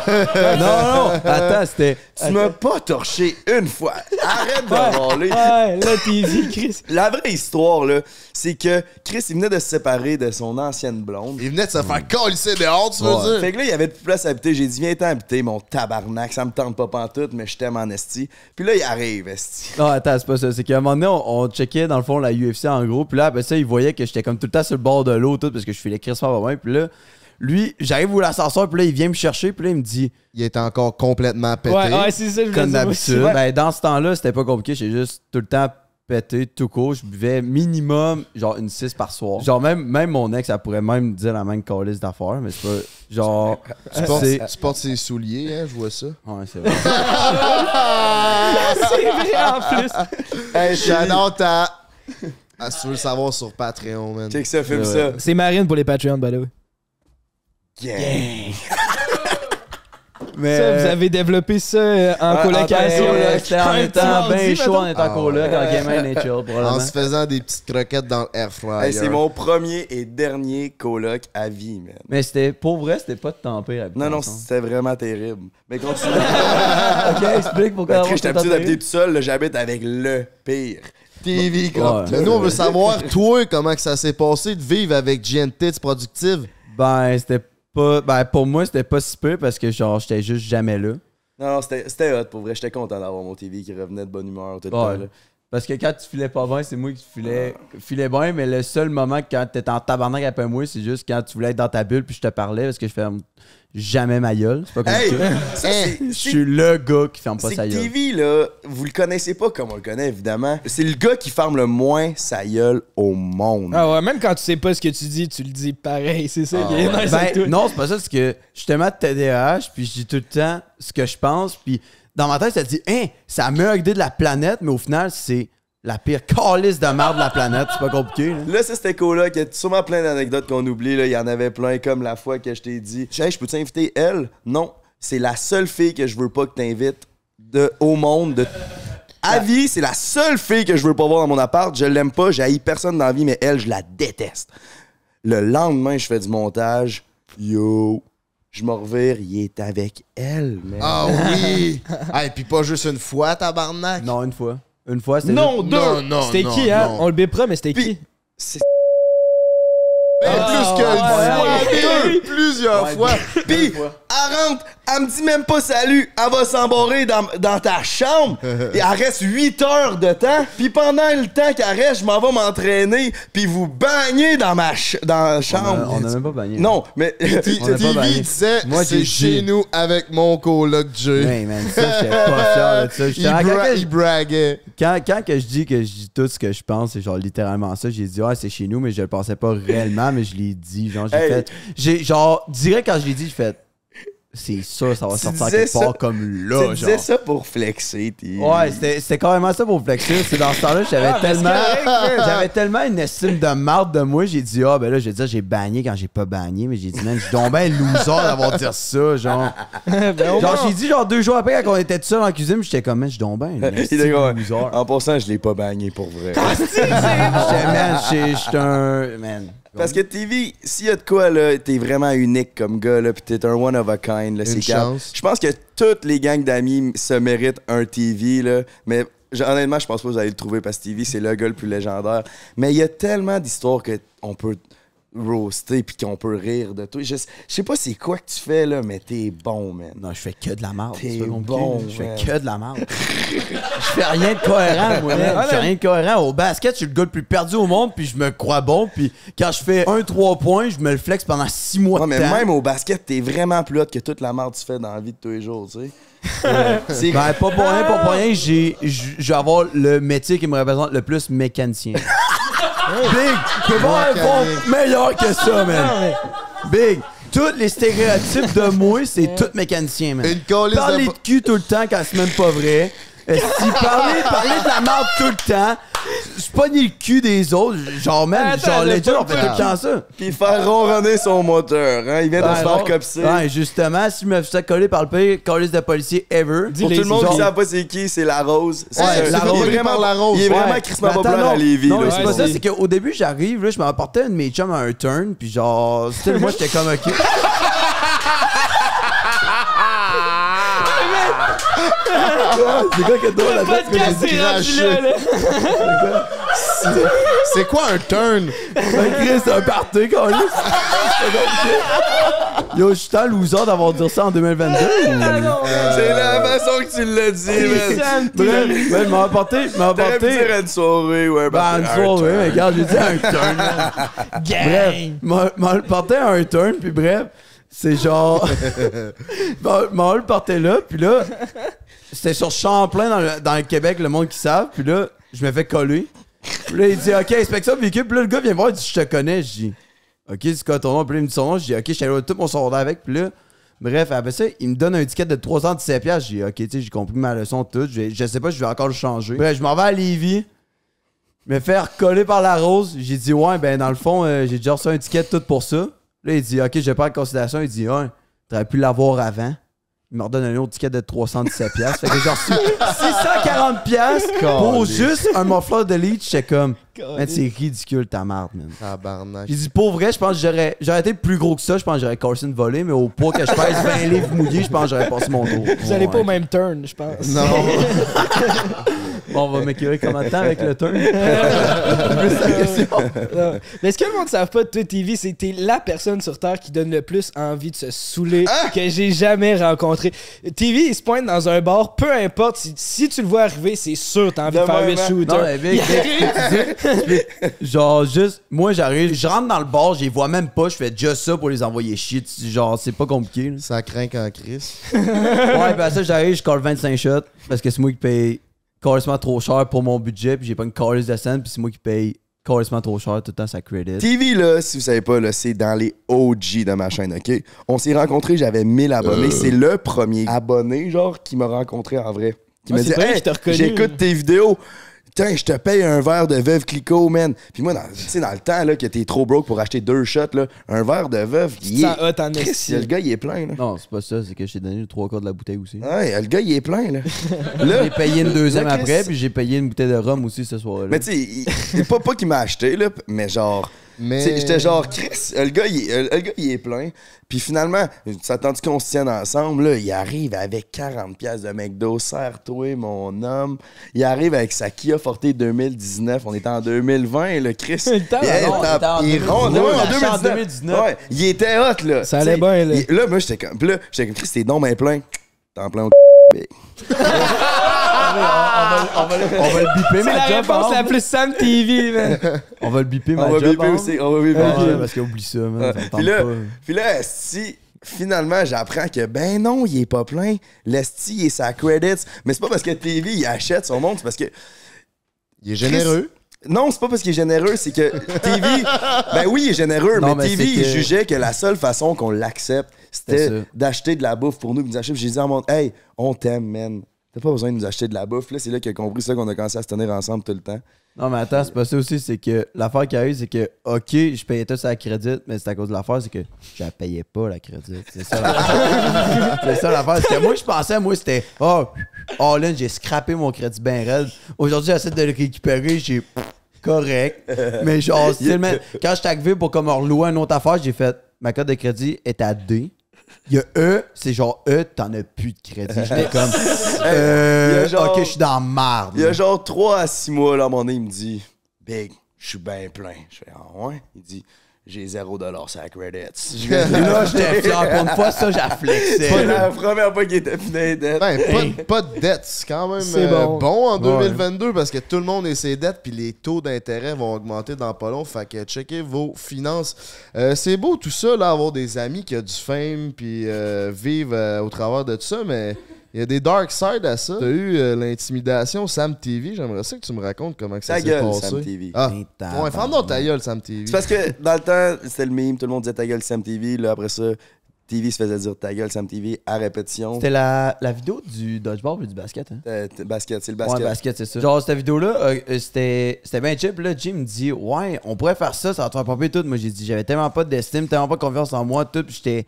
Non, non, attends, c'était. Tu m'as pas torché une fois. Arrête de voler. Ouais, là, TV, Chris. La vraie histoire, là, c'est que Chris, il venait de se séparer de son ancienne blonde. Il venait de se faire colisser dehors, tu veux Ouais. dire? Fait que là, il y avait plus de place à habiter. J'ai dit, viens-t'en habiter, mon tabarnak. Ça me tente pas pantoute, mais je t'aime en esti. Puis là, il arrive, esti. Non, attends, c'est pas ça. C'est qu'à un moment donné, on, on checkait dans le fond la UFC en gros. Puis là, après ça, il voyait que j'étais comme tout le temps sur le bord de l'eau, tout, parce que je filais Chris par moi. Puis là, lui, j'arrive où l'ascenseur, puis là, il vient me chercher, puis là, il me dit, Il était encore complètement pété. Ouais, ouais, c'est ça, je comme d'habitude. Ben, dans ce temps-là, c'était pas compliqué. J'étais juste tout le temps pété, tout court. Je buvais minimum, genre, une 6 par soir. Genre, même, même mon ex, elle pourrait même dire la même calice d'affaires, mais c'est pas. Genre. Tu portes, c'est. tu portes ses souliers, hein, je vois ça. Ouais, c'est vrai. C'est vrai, en plus. Hey, Shout-out à... Ah, si tu veux le savoir sur Patreon, man. Check ça, filme Ouais. ça. C'est Marine pour les Patreons, by the way. Gang. Mais, Ça, vous avez développé ça euh, en Ouais, colocation. en là. C'était en étant bien chaud, en étant Ah, coloc, ouais. en game nature, En probablement. se faisant des petites croquettes dans le air fryer. Hey, c'est mon premier et dernier coloc à vie, man. Mais c'était, pour vrai, c'était pas de tempér. à Non, non, c'était vraiment terrible. Mais continue. ok, explique pourquoi. Ben, avoir J'étais habitué d'habiter tout seul, là, j'habite avec le pire. TV, Ouais. quoi. Mais nous, on veut savoir, toi, comment que ça s'est passé de vivre avec GNT Productive. Ben, c'était pas. Ben, pour moi, c'était pas si peu parce que, genre, j'étais juste jamais là. Non, non, c'était hot, pour vrai. J'étais content d'avoir mon TV qui revenait de bonne humeur tout le Ouais. temps. là. Parce que quand tu filais pas bien, c'est moi qui filais, filais bien, mais le seul moment que quand t'étais en tabarnak après moi, c'est juste quand tu voulais être dans ta bulle puis je te parlais parce que je ferme jamais ma gueule. C'est pas comme Hey! ça. Je suis le gars qui ferme pas C'est sa gueule. TV, là, vous le connaissez pas comme on le connaît, évidemment. C'est le gars qui ferme le moins sa gueule au monde. Ah ouais, même quand tu sais pas ce que tu dis, tu le dis pareil. C'est ça qui est nice avec toi. Ben, non, c'est pas ça, c'est que justement, TDAH, puis je dis tout le temps ce que je pense, puis dans ma tête, ça dit, hein, c'est la meilleure idée de la planète, mais au final, c'est la pire calice de merde de la planète. C'est pas compliqué, là. Là, c'était cool, Il y a sûrement plein d'anecdotes qu'on oublie. Là. Il y en avait plein, comme la fois que je t'ai dit Hey, je peux t'inviter elle Non. C'est la seule fille que je veux pas que t'invites de, au monde. De... À vie, c'est la seule fille que je veux pas voir dans mon appart. Je l'aime pas, j'ai personne dans la vie, mais elle, je la déteste. Le lendemain, je fais du montage. Yo. Je me revire, il est avec elle, man. Ah oui! Ah, et puis pas juste une fois, tabarnak. Non, une fois. Une fois, c'était. Non, deux! non, non. C'était non, qui, hein? non. On le bipera, mais c'était qui? C'est Ben, Ah, plus qu'une ouais, fois, ouais. plusieurs fois. Pis, elle rentre, elle me dit même pas salut, elle va s'embarrer dans, dans ta chambre, et elle reste 8 heures de temps, puis pendant le temps qu'elle reste, je m'en vais m'entraîner, puis vous bagnez dans ma ch- dans chambre. on a même pas bagné. Non, mais... TV disait, c'est chez nous avec mon coloc Jay. Ouais, man, ça, j'étais pas fier de ça. Il, bra- quand- il braguait. quand, quand que je dis que je dis tout ce que je pense, c'est genre littéralement ça. J'ai dit, ouais, c'est chez nous, mais je le pensais pas réellement, mais je l'ai dit. Genre, j'ai Hey. fait. J'ai, genre, direct quand je l'ai dit, j'ai fait. C'est ça, ça va Tu sortir disais quelque part comme tu là, disais genre. ça pour flexer, t'es... Ouais, c'était c'était carrément ça pour flexer. C'est dans ce temps-là, j'avais tellement. J'avais tellement une estime de marde de moi. J'ai dit, ah, ben là, je vais dire, j'ai bagné quand j'ai pas bagné. Mais j'ai dit, man, je suis donc ben loser d'avoir dit ça, genre. Ben, Genre, j'ai dit, genre, deux jours après, quand on était tout seul en cuisine, j'étais comme, man, je suis donc ben. une Il comme- loser. En passant, je l'ai pas bagné pour vrai. J'étais, man, j'étais j'étais un. Man. Parce que TV, s'il y a de quoi, là, t'es vraiment unique comme gars, là, pis t'es un one of a kind, là, c'est Une calme. chance. Je pense que toutes les gangs d'amis se méritent un TV, là, mais honnêtement, je pense pas que vous allez le trouver parce que TV, c'est le gars le plus légendaire. Mais il y a tellement d'histoires qu'on peut roaster puis qu'on peut rire de tout. Je, je sais pas c'est quoi que tu fais, là, mais t'es bon, man. Non, je fais que de la merde. T'es bon. Je fais que de la merde. je fais rien de cohérent, moi. Je fais rien de cohérent. Au basket, je suis le gars le plus perdu au monde, puis je me crois bon. Puis quand je fais un 3 points, je me le flex pendant 6 mois de mais temps. même au basket, t'es vraiment plus hot que toute la merde que tu fais dans la vie de tous les jours, tu sais. Ben, pas pour rien, pas pour rien, j'ai, je vais avoir le métier qui me représente le plus mécanicien. Big! Je peux pas Mécanique. meilleur que ça, man. Big! Tous les stéréotypes de moi, c'est tout mécanicien, man. Une Parler de... de cul tout le temps quand c'est même pas vrai. Si parler, parler de la merde tout le temps, je pogne le cul des autres. Genre, Attends, genre, le legit, on fait tout le temps ça. Puis faire ronronner son moteur, hein. Il vient de se faire non. copser. Ouais, justement, si je me faisais coller par le pire calice de policier ever. Pour tout le monde qui ne sait pas c'est qui, c'est la rose. C'est Ouais, un- la il est Rose. vraiment, La Rose. il est vraiment populaire non. à Lévis. Non, c'est pas ça, c'est- qu'au début, j'arrive, là, je m'apportais un de mes chums à un turn, puis genre, moi, j'étais comme, ok. C'est quoi que drôle Le là-dedans? podcast est rendu là, là. C'est quoi un turn? Ben, Chris, c'est un party, quand même. Yo, je suis tant loser d'avoir dit ça en 2022. ou- C'est la façon que tu l'as dit, man. Bref, ben, il m'a apporté, il m'a apporté. dire une soirée, ouais. Ben, une soirée, mais regarde, j'ai dit un turn. Bref, m'a m'a le porté à un turn, puis bref, c'est genre. m'a m'a le porté là, puis là, c'était sur Champlain dans le, dans le Québec, le monde qui savent, puis là, je me fais coller. Puis là, il dit, OK, inspecteur véhicule, puis là, le gars vient me voir, il dit, je te connais, je dis, OK, c'est quoi ton nom? Puis là, il me dit son nom, je dis, OK, je suis allé tout mon secondaire avec, puis là, Bref, après ça, il me donne un ticket de 317 pièces. J'ai OK, tu sais, j'ai compris ma leçon toute. Je, je sais pas, je vais encore le changer. Bref, je m'en vais à Lévis. Me faire coller par la rose. J'ai dit, ouais, ben, dans le fond, euh, j'ai déjà reçu un ticket tout pour ça. Là, il dit, OK, je vais pas en considération. Il dit, ouais, t'aurais pu l'avoir avant. il me redonne un autre ticket de 317$. piastres. fait que j'ai reçu 640$ piastres pour juste un muffler de lead. J'étais comme, man, c'est ridicule ta marde, man. Tabarnak. J'ai dit, pour vrai, je pense que j'aurais, j'aurais été plus gros que ça. Je pense que j'aurais Carson volé, mais au poids que je pèse 20 livres mouillés, je pense que j'aurais passé mon tour. Vous allez pas au même turn, je pense. Non. Bon, on va m'écœurer combien de temps avec le turn? Plus la question. Non. Mais ce que le monde ne savent pas de toi, TV, c'est que t'es la personne sur Terre qui donne le plus envie de se saouler que j'ai jamais rencontré. TV, il se pointe dans un bar, peu importe, si, si tu le vois arriver, c'est sûr t'as envie de, De faire même, 8 hein? shooters. Non, mais Vic, genre, juste, moi, j'arrive, je rentre dans le bar, je les vois même pas, je fais déjà ça pour les envoyer chier. Tu- Genre, c'est pas compliqué. là. Ça craint qu'en crise. Ouais, ben ça, j'arrive, je colle 25 shots parce que c'est moi qui paye carrément trop cher pour mon budget, puis j'ai pas une calice de scène, puis c'est moi qui paye carrément trop cher tout le temps sa credit. TV, là, si vous savez pas, là, c'est dans les OG de ma chaîne, OK? On s'est rencontrés, j'avais 1000 abonnés. C'est le premier abonné, genre, qui m'a rencontré en vrai. Qui Ah, m'a dit, hey, j'écoute tes vidéos. Tiens, je te paye un verre de Veuve Clicquot, man. Puis moi, tu sais, dans le temps, là, que t'es trop broke pour acheter deux shots, là, un verre de Veuve, il est... hot en Chris, esti. le gars, il est plein, là. Non, c'est pas ça, c'est que j'ai donné le trois quarts de la bouteille aussi. Ouais, le gars, il est plein, là. là J'ai payé une deuxième après, puis j'ai payé une bouteille de rhum aussi ce soir-là. mais tu sais, pas, pas qu'il m'a acheté, là, mais genre... Mais. J'étais genre, Chris, le gars, il, est- le gars, il est plein. Puis finalement, ça attendu qu'on se tienne ensemble, là, il arrive avec 40 pièces de McDo. Serre-toi, mon homme. Il arrive avec sa Kia Forte 2019. On est en 2020, le Chris. Le temps, non, était en il 2019. ronde, ouais, en On l'a acheté en 2019. 2019. Ouais, il était hot, là. Ça allait bien, là. il- Là, moi, j'étais comme. Puis là, j'étais comme, Chris, t'es donc bien plein. T'es en plein au on va le biper, C'est la réponse par la plus Sam TV, man. On va le biper, ma On va biper par aussi. On va biper. Parce qu'oublie ça, man. Puis là, pas. puis là, si finalement j'apprends que ben non, il est pas plein, l'esti et sa credits, mais c'est pas parce que TV il achète son monde, c'est parce que Il est généreux. non, c'est pas parce qu'il est généreux, c'est que TV ben oui, il est généreux, Non, mais, mais TV il jugeait que la seule façon qu'on l'accepte, c'était d'acheter de la bouffe pour nous, puis nous acheter. J'ai dit à mon "Hey, on t'aime, man." T'as pas besoin de nous acheter de la bouffe. Là, c'est là qu'il a compris ça qu'on a commencé à se tenir ensemble tout le temps. Non, mais attends, c'est pas ça aussi, c'est que l'affaire qui arrive, c'est que, OK, je payais tout ça à crédit, mais c'est à cause de l'affaire, c'est que je la payais pas, la crédit. C'est ça l'affaire. c'est ça l'affaire. C'est que moi, je pensais, moi, c'était, oh, oh là, j'ai scrappé mon crédit bien raide. Aujourd'hui, j'essaie de le récupérer, j'ai correct. Mais genre, quand je suis arrivé pour comme relouer une autre affaire, j'ai fait, ma carte de crédit est à D. Il y a E, c'est genre E, t'en as plus de crédit. J'étais comme, euh, genre- ok, je suis dans marde. Il y a genre 3 à 6 mois, là, à un moment donné, il me dit Big, je suis bien plein. Je fais Ah ouais? Il dit J'ai 0$ sur la credits. Je là, j'étais fier pour une fois, ça, j'ai flexé. C'est la première fois qu'il était fini d'être. Ben, pas, de- pas de dette. C'est quand même C'est euh, bon. bon. en Ouais. 2022 parce que tout le monde a ses dettes puis les taux d'intérêt vont augmenter dans pas long. Fait que checkez vos finances. Euh, c'est beau tout ça, là, avoir des amis qui ont du fame puis euh, vivre euh, au travers de tout ça, mais il y a des dark sides à ça. T'as eu euh, l'intimidation Sam TV. J'aimerais ça que tu me racontes comment que ça Ta s'est gueule, passé. Sam TV. Ah, ouais, ferme donc ta gueule, Sam TV. C'est parce que dans le temps, c'était le meme, tout le monde disait ta gueule Sam TV. Là, après ça, TV se faisait dire ta gueule Sam TV à répétition. C'était la, la vidéo du dodgeball et du basket, hein? Euh, t- basket, c'est le Ouais, basket. basket, c'est ça. Genre, cette vidéo-là, euh, euh, c'était c'était bien cheap. Là, Jim me dit, ouais, on pourrait faire ça, ça va te faire popper tout. Moi, j'ai dit, j'avais tellement pas d'estime, tellement pas confiance en moi, tout. Puis j'étais,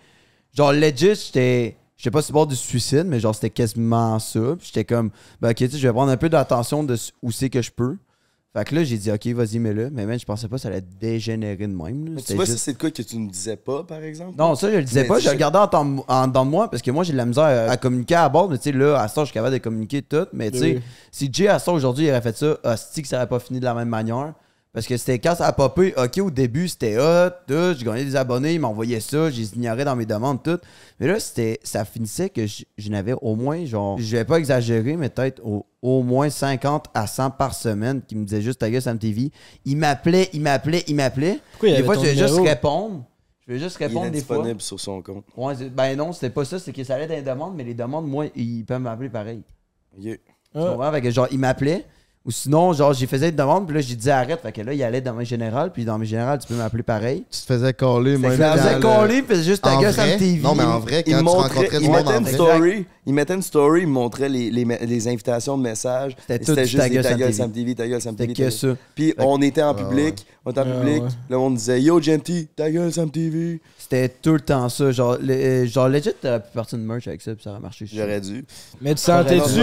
genre, legit, j'étais, je sais pas si c'est bord du suicide, mais genre, c'était quasiment ça. J'étais comme, ben, ok, tu sais, je vais prendre un peu d'attention de où c'est que je peux. Fait que là, j'ai dit, ok, vas-y, mets-le. Mais même, je pensais pas que ça allait dégénérer de même. Mais tu vois, juste- ça, c'est de quoi que tu ne disais pas, par exemple non, ça, je le disais Mais pas. Je le regardais en, en dedans de moi parce que moi, j'ai de la misère à, à communiquer à bord. Mais tu sais, là, à ça, je suis capable de communiquer tout. Mais tu sais, Oui. si Jay, à ça, aujourd'hui, il aurait fait ça, hostie, que ça aurait pas fini de la même manière. Parce que c'était quand ça a popé, ok, au début, c'était hot, tout, j'ai gagné des abonnés, ils m'envoyaient ça, je les ignorais dans mes demandes, tout. Mais là, c'était, ça finissait que je, je n'avais au moins, genre, je vais pas exagérer, mais peut-être au, au moins 50 à 100 par semaine qui me disaient juste ta gueule, Sam TV. Ils m'appelaient, ils m'appelaient, ils m'appelaient. Pourquoi il y Des fois, je vais juste répondre. Je vais juste Il est répondre des fois. disponible sur son compte. Ouais, ben non, c'était pas ça, c'est que ça allait dans les demandes, mais les demandes, moi, ils peuvent m'appeler pareil. Ok. Tu comprends? Fait que genre, ils m'appelaient. Ou sinon, genre, j'ai faisais une demande, puis là, j'ai dit arrête. Fait que là, il allait dans mes générales, puis dans mes générales, tu peux m'appeler pareil. Tu te faisais coller, que je me faisais le- coller, puis juste ta gueule, TV. Non, mais en vrai, Il quand tu montrait, il mettait une story, il mettait une story, il montrait les, les, les invitations de messages. C'était juste ta gueule, ta gueule. Sam TV, ta gueule, Sam TV. que ça. Puis on était en public, on était en Ah, public, le monde disait Yo, Genty, ta gueule, Sam TV. C'était tout le temps ça. Genre, le- euh, genre legit, t'aurais pu partir de merch avec ça, puis ça aurait marché. J'aurais dû. Mais tu sentais-tu.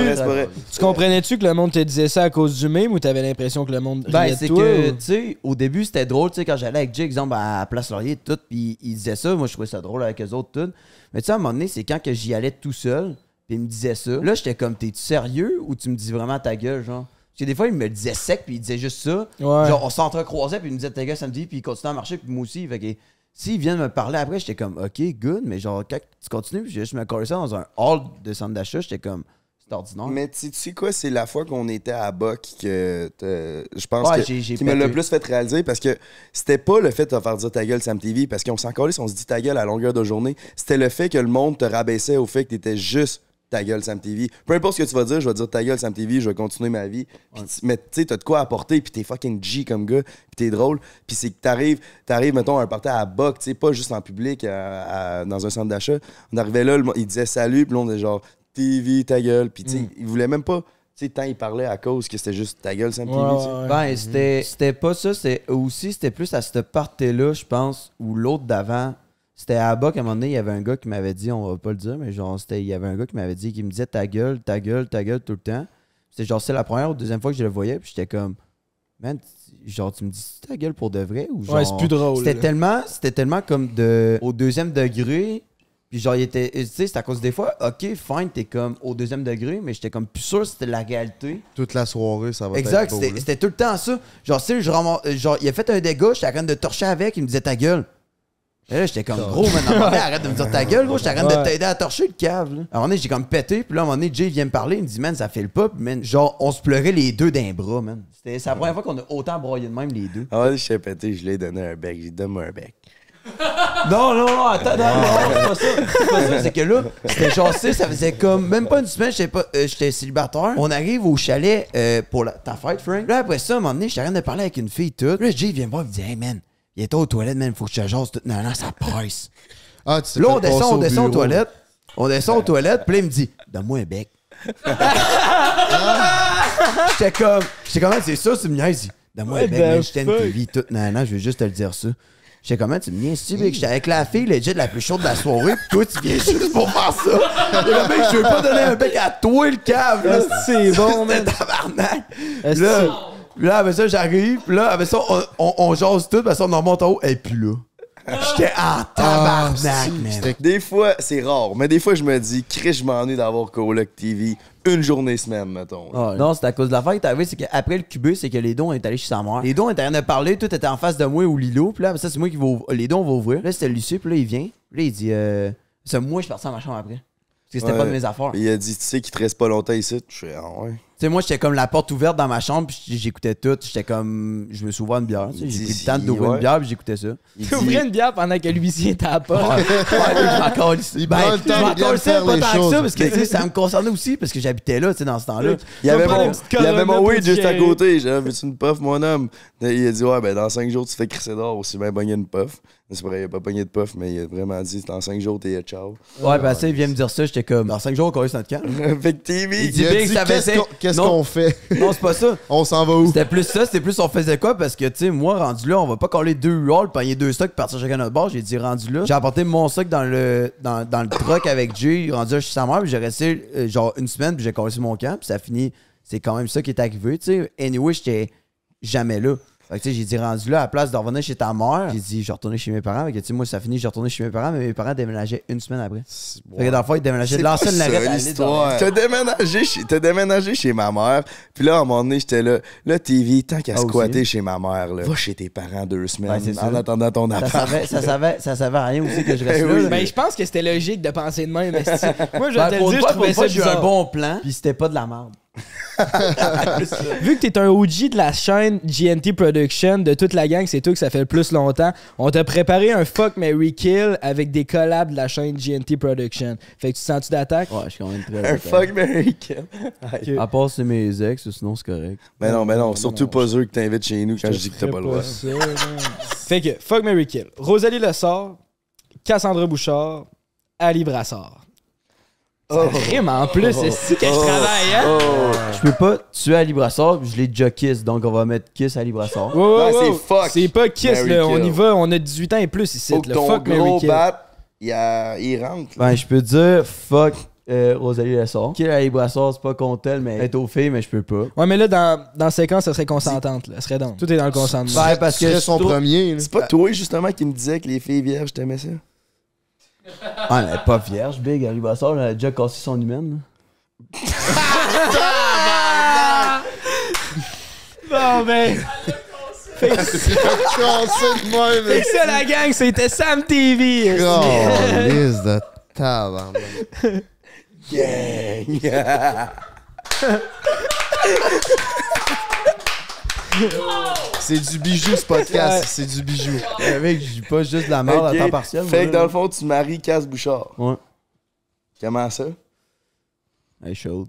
Tu comprenais-tu que le monde te disait ça à cause du meme ou t'avais l'impression que le monde Ben, c'est que, tu sais, au début, c'était drôle, tu sais, quand j'allais avec Jay, exemple, à Place Laurier, tout, puis il disait ça, moi, je trouvais ça drôle avec eux autres, tout. Mais tu sais, à un moment donné, c'est quand que j'y allais tout seul, puis il me disait ça. Là, j'étais comme, t'es-tu sérieux ou tu me dis vraiment ta gueule, genre? Parce que des fois, il me le disait sec, puis il disait juste ça. Ouais. Genre, on s'entrecroisait, puis il me disait ta gueule samedi, puis il continuait à marcher, puis moi aussi. Fait que, s'il vient de me parler après, j'étais comme, ok, good, mais genre, quand tu continues, je me collais ça dans un hall de centre d'achat, j'étais comme, c'est ordinaire. Mais tu sais quoi, c'est la fois qu'on était à Buck que je pense Ouais, que j'ai- j'ai qui me l'a plus fait réaliser parce que c'était pas le fait de te faire dire ta gueule Sam TV parce qu'on s'en collait si on se dit ta gueule à longueur de journée, c'était le fait que le monde te rabaissait au fait que t'étais juste ta gueule Sam TV. Peu importe ce que tu vas dire, je vais dire ta gueule Sam TV, je vais continuer ma vie. Puis tu- mais tu sais, t'as de quoi apporter, puis t'es fucking G comme gars, puis t'es drôle. Puis c'est que t'arrives, t'arrives, mettons, à un party à Buck, tu sais, pas juste en public, à- à- dans un centre d'achat. On arrivait là, le il disait salut, puis là, on était genre TV, ta gueule. Puis tu sais, il voulait même pas, tu sais, tant il parlait à cause que c'était juste ta gueule Sam Ouais, TV. tu sais. ouais, ouais. Ben, c'était, c'était pas ça. C'était aussi, c'était plus à cette partie-là, je pense, ou l'autre d'avant. C'était à bas qu'à un moment donné, il y avait un gars qui m'avait dit, on va pas le dire, mais genre, c'était, il y avait un gars qui m'avait dit, qui me disait ta gueule, ta gueule, ta gueule tout le temps. C'était genre, c'est la première ou deuxième fois que je le voyais, puis j'étais comme, man, genre, tu me dis ta gueule pour de vrai ou genre. Ouais, c'est plus drôle. C'était tellement, c'était tellement comme de, au deuxième degré. Puis genre, il était, tu sais, c'est à cause des fois, ok, fine, t'es comme au deuxième degré, mais j'étais comme plus sûr que c'était la réalité. Toute la soirée, ça va Exact, être beau, c'était tout le temps ça. Genre, tu sais, je euh, genre, il a fait un dégât, j'étais en train de torcher avec, il me disait ta gueule. Et là, j'étais comme gros, maintenant, arrête de me dire ta gueule, gros, j'étais en train de t'aider à torcher le cave. Là. À un moment donné, j'ai comme pété, puis là, à un moment donné, Jay vient me parler, il me dit, man, ça fait le pas, puis man, genre, on se pleurait les deux d'un bras, man. C'était la première fois qu'on a autant broyé de même, les deux. Ah ouais, je t'ai pété, je lui ai donné un bec, j'ai dit donne-moi un bec. Non, non, non, attends, non, non, c'est pas ça. C'est pas ça, c'est que là, c'était sais, ça faisait comme, même pas une semaine, j'étais pas, euh, j'étais célibataire. On arrive au chalet euh, pour la- ta fête, Frank. Là, après ça, à un moment donné, j'étais en train de parler avec une fille toute. Là, Jay vient me voir, il me dit, hey man, il était aux toilettes, man, faut que je te jase tout. Non, non, ça presse. Ah, tu Là, on descend, on au descend aux toilettes. On descend aux toilettes, puis là, il me dit, donne-moi un bec. J'étais comme, j'étais comme, c'est ça, tu me niaises. Il dit, Donne-moi un bec, man, je t'aime? TV, tout. Non, non, je veux juste te le dire ça. J'étais comment tu me niaises, tu sais, J'étais avec la fille, legit, la plus chaude de la soirée, puis toi, tu viens juste pour faire ça. Et le mec, je veux pas donner un bec à toi, le cave, là. C'est bon. C'était tabarnak. Là, là, avec ça, j'arrive, puis là, avec ça, on, on, on jase tout, parce qu'on en remonte en haut, et puis là. J'étais en tabarnak, Ah, man. C'était Des fois, c'est rare, mais des fois, je me dis, Chris, je m'ennuie d'avoir Coloc TV une journée semaine, mettons. Non, c'est à cause de l'affaire qui est arrivée, c'est qu'après le QB, c'est que les dons est allé chez sa mère. Les dons étaient en train de parler, tout était en face de moi ou Lilo, puis là, ça, c'est moi qui vais ouvrir. Les dons vont ouvrir. Là, c'était Lucie, puis là, il vient. Puis là, il dit, euh, c'est moi, je suis parti dans ma chambre après. Parce que c'était Ouais. pas de mes affaires. Il a dit, tu sais qu'il te reste pas longtemps ici? Je fais, ah ouais. Sais, moi, j'étais comme la porte ouverte dans ma chambre, puis j'écoutais tout. J'étais comme, je me suis ouvert une bière. tu sais, J'ai pris le temps d'ouvrir ouais. une bière, puis j'écoutais ça. Il Tu dit, ouvrais une bière pendant que l'huissier était à la porte. Ouais, je m'en calisse. Il Ben, je temps m'en de bien calissais faire pas tant que ça, parce que tu sais, ça me concernait aussi, parce que j'habitais là, tu sais, dans ce temps-là. il y avait pas mon, il y avait mon weed juste à côté. J'ai dit, Ah, veux-tu une puff, mon homme? Il a dit, ouais, ben dans 5 jours, tu fais crisser d'or, aussi bien pogner une puff. C'est vrai, il a pas pogné de puff, mais il a vraiment dit, dans 5 jours, t'es ciao. Ouais, ben, ça, il vient me dire ça, j'étais comme, dans 5 jours, on collisse notre camp. fait que TV, Il dit, Big, dit, ça qu'on- qu'est-ce qu'on fait? Non, c'est pas ça. On s'en va où? C'était plus ça, c'était plus on faisait quoi? Parce que tu sais moi rendu là, on va pas coller deux rolls, pogner deux stocks, partir chacun notre bord, j'ai dit rendu là. J'ai apporté mon stock dans le dans, dans le truck avec Jay, rendu là chez sa mère, puis j'ai resté euh, genre une semaine, puis j'ai collé mon camp, puis ça a fini, c'est quand même ça qui est arrivé, tu sais. Anyway, j'étais jamais là. Fait que tu sais, j'ai dit rendu là à la place de revenir chez ta mère, j'ai dit je retournais chez mes parents, fait que tu sais moi ça finit, j'ai retourné chez mes parents, mais mes parents déménageaient une semaine après. Fait que dans le fond, ils déménageaient de l'ancienne à l'île l'histoire. T'as déménagé, chez- déménagé chez ma mère. Puis là, à un moment donné, j'étais là. Là, TV, tant qu'à Ah, squatter aussi. chez ma mère, là, va chez tes parents deux semaines Ouais, en attendant ton Ça appart. savait, ça savait, ça savait rien aussi que je reste Ben là. oui. là. Ben, je pense que c'était logique de penser de même. Moi, je Ben, te le dire, je trouvais ça j'ai eu un bon plan, puis c'était pas de la merde. Vu que t'es un OG de la chaîne GNT Production, de toute la gang, c'est toi que ça fait le plus longtemps, on t'a préparé un Fuck Mary Kill avec des collabs de la chaîne GNT Production. Fait que tu te sens-tu d'attaque? Ouais, je suis quand même très. Un fuck Mary Kill. À part c'est mes ex, sinon c'est correct. Mais non, mais non, surtout pas eux que t'invites chez nous quand je dis que t'as pas le droit. fait que, Fuck Mary Kill. Rosalie Lessard, Cassandra Bouchard, Ali Brassard. Ça rime en plus, c'est si que je travaille, hein? Oh. Je peux pas tuer Ali Brassard, puis je l'ai déjà kiss, donc on va mettre kiss à Ali Brassard. Ouais. c'est fuck C'est pas Kiss, Mary là. On y va, on a 18 ans et plus ici. Faut que le ton Fuck Mary gros Kill. bat, il, a- il rentre. Ben, je peux dire fuck euh, Rosalie Lessard. Kill Ali Brassard, c'est pas contre elle, mais est aux filles, mais je peux pas. Ouais, mais là, dans, dans la séquence, ça serait consentante, là. Ça serait donc. Tout est dans le consentement. Ouais, parce que son premier. C'est pas toi, justement, qui me disais que les filles vierges t'aimaient ça? Ah, elle est pas vierge, Big. Brassard, elle a déjà cassé son humaine. Bon, ben. Cassé de même, Fait que ça, la gang, c'était Sam TV. Calisse de tabarnak. Gang! C'est du bijou, ce podcast. C'est du bijou. Ouais, mec, je dis pas juste de la merde à temps partiel. Fait que dans le fond, tu maries Casse Bouchard. Ouais. Comment ça? Elle est chaude.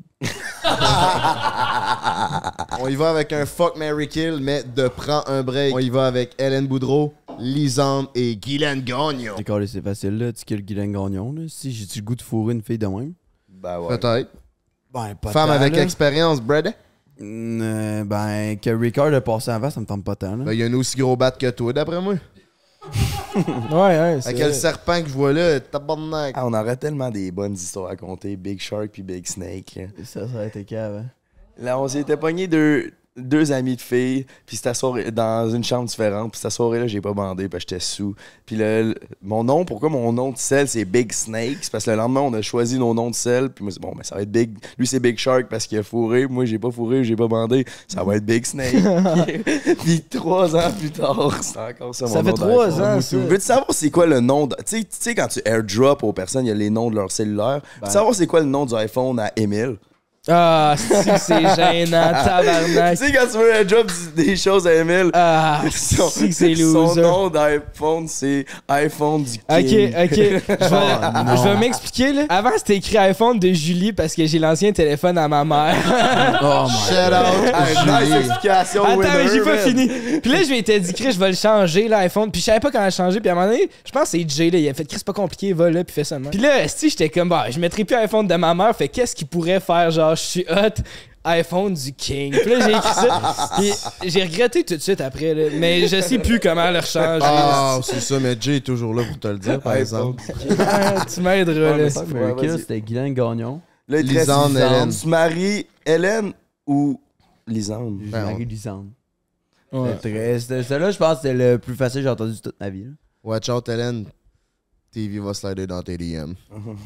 On y va avec un fuck Mary Kill, mais de prend un break. On y va avec Hélène Boudreau, Lisande et Guylaine Gagnon. Calé, c'est facile, là. Tu kills Guylaine Gagnon, là. Si j'ai-tu le goût de fourrer une fille de même? Ben ouais. Peut-être. Ben, pas Femme avec là. expérience, Brad. Euh, ben, que Ricard a passé avant, ça me tente pas tant, là. Ben, il y a un aussi gros bat que toi, d'après moi. Ouais, ouais. c'est- Avec le serpent que je vois là, tabarnak. Ah, on aurait tellement des bonnes histoires à compter. Big Shark puis Big Snake. Ça, ça aurait été cave, hein. Là, on s'était pogné deux, deux amis de filles, puis c'était soirée dans une chambre différente. Puis cette soirée-là, j'ai pas bandé, parce que j'étais sous. Puis le, le- mon nom, pourquoi mon nom de sel, c'est Big Snake? C'est parce que le lendemain, on a choisi nos noms de sel. Puis moi, c'est bon, mais ça va être Big. Lui, c'est Big Shark parce qu'il a fourré. Moi, j'ai pas fourré, j'ai pas bandé. Ça va être Big Snake. puis trois ans plus tard, c'est encore ça, mon Ça nom fait trois ans. Veux-tu savoir c'est quoi le nom? de- Tu sais- quand tu airdrop aux personnes, il y a les noms de leur cellulaire. Veux-tu savoir c'est quoi le nom du iPhone à Emile? Ah, si, c'est gênant, tabarnak. Tu sais, quand tu veux airdrop du- des choses à Emile, Ah, son, si, c'est son loser. nom d'iPhone, c'est iPhone du Ok, King. ok. Je vais, je vais m'expliquer, là. Avant, c'était écrit iPhone de Julie parce que j'ai l'ancien téléphone à ma mère. Oh my Shout out, nice Julie. explication, Attends, winner, mais j'ai pas man. fini. Puis là, je m'étais dit, Chris, je vais le changer, l'iPhone. Puis je savais pas comment le changer. Puis à un moment donné, je pense que c'est Jay, là. Il a fait, Chris, c'est pas compliqué, va là, puis fais ça. Puis là, si j'étais comme, bah, je mettrais plus iPhone de ma mère. Fait qu'est-ce qu'il pourrait faire, genre, je suis hot. iPhone du King. Puis là, j'ai écrit ça. Puis j'ai regretté tout de suite après, là. Mais je sais plus comment le changer. Ah, c'est ça, mais Jay est toujours là pour te le dire, par exemple. Ah, tu m'aideras, là. c'était Guylaine Gagnon. Là, il Lisande. Hélène. Tu maries Hélène ou Lisande? J'ai Ben, marié on- Lisande. Ouais. C'était Celle-là, je pense que c'était le plus facile que j'ai entendu de toute ma vie. là. Watch out, Hélène. TV va slider dans tes DM.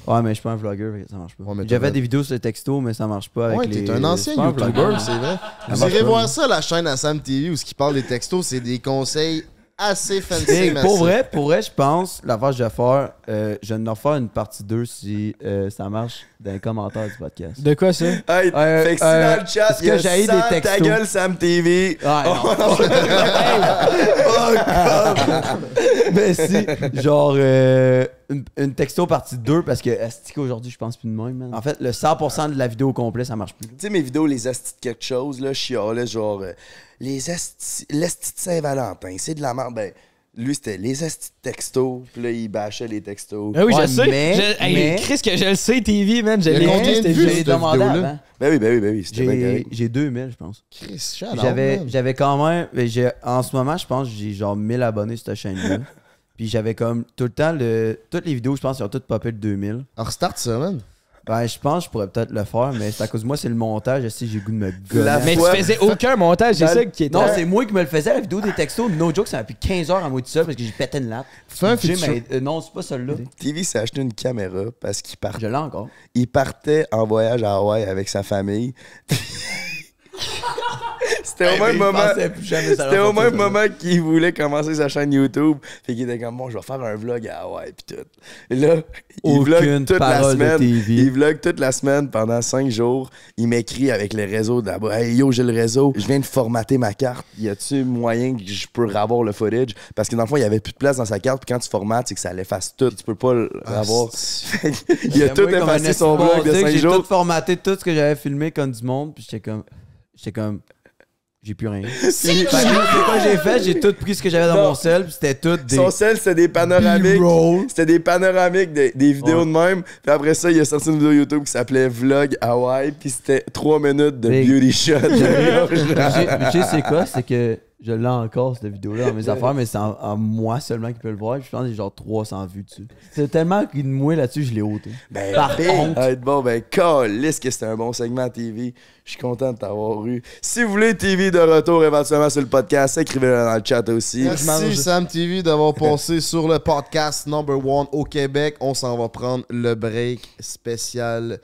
Ouais, mais je suis pas un vlogger, ça marche pas. Ouais, fait- des vidéos sur le texto, mais ça marche pas avec Ouais, les... t'es un ancien YouTuber, vlogger. c'est vrai. Ça Vous irez pas. voir ça, la chaîne à Sam TV, où ce qui parle des textos, c'est des conseils assez fancy. Pour vrai, pour vrai, je pense, la fois que je vais faire, euh, je vais en faire une partie 2 si euh, ça marche dans les commentaires du podcast. De quoi ça? Hey, Euh, fait que si euh, dans le chat, il y a que des 100 ta textos? gueule Sam TV. Ouais, non. Mais si, genre, euh, une, une texto partie 2 parce que Asti aujourd'hui, je pense plus de même, man. En fait, le 100% de la vidéo au complet, ça marche plus. Tu sais, mes vidéos, les astis de quelque chose, là, je chialais genre, euh, les astis, de Saint-Valentin, c'est de la merde. Ben, lui, c'était les astis de texto, puis là, il bâchait les textos. Ah oui, Ouais, je sais. mais- Je- hey, mais- Chris, que je le sais, TV, man. Je l'ai cette demandé avant. Ben oui, ben oui, ben oui, c'était bien J'ai j'ai 2000, je pense. Chris, J'avais, j'avais quand même. mais j'ai- En ce moment, je pense que j'ai genre 1000 abonnés sur cette chaîne-là. Puis j'avais comme tout le temps, le, toutes les vidéos, je pense, ils ont toutes popé le 2000. On restart ça, man. Ben, je pense que je pourrais peut-être le faire, mais c'est à cause de moi, c'est le montage. Si j'ai le goût de me gueuler. Mais tu faisais aucun montage, c'est Dans- ça qui était. Non, c'est moi qui me le faisais, la vidéo des textos. No joke, ça m'a pris 15 heures à moi tout seul parce que j'ai pété une latte. Fais un feature. euh, non, c'est pas celle-là. TV s'est acheté une caméra parce qu'il part- Je l'ai encore. il partait en voyage à Hawaï avec sa famille. C'était au même moment. C'était au même moment qu'il voulait commencer sa chaîne YouTube. Fait qu'il était comme, bon, je vais faire un vlog à Hawaï pis tout. Et là, il Aucune vlog toute la semaine. Il vlog toute la semaine pendant cinq jours. Il m'écrit avec les réseaux de là-bas. Hey yo, j'ai le réseau. Je viens de formater ma carte. Y a-tu moyen que je peux avoir le footage? Parce que dans le fond, il y avait plus de place dans sa carte. Puis quand tu formates, c'est que ça l'efface tout. Tu peux pas l'avoir. il a tout effacé son vlog de cinq J'ai jours. tout formaté, tout ce que j'avais filmé comme du monde, puis j'étais comme. J'étais comme. J'ai plus rien. C'est quoi j'ai fait? J'ai tout pris ce que j'avais dans Non. mon sel, c'était tout des. Son sel, c'était des panoramiques. C'était des panoramiques, de- des vidéos Ouais. de même. Puis après ça, il a sorti une vidéo YouTube qui s'appelait Vlog Hawaii. Puis c'était 3 minutes de beauty shot. Sais, c'est quoi? C'est que je l'ai encore, cette vidéo-là, dans mes affaires, mais c'est en, en moi seulement qui peut le voir. Je pense que j'ai genre 300 vues dessus. C'est tellement que de moi là-dessus, je l'ai ôté. Ben, Par big. contre- bon, ben, calisse que c'était un bon segment TV. Je suis content de t'avoir eu. Si vous voulez TV de retour éventuellement sur le podcast, écrivez-le dans le chat aussi. Merci Sam TV d'avoir passé sur le podcast number one au Québec. On s'en va prendre le break spécial.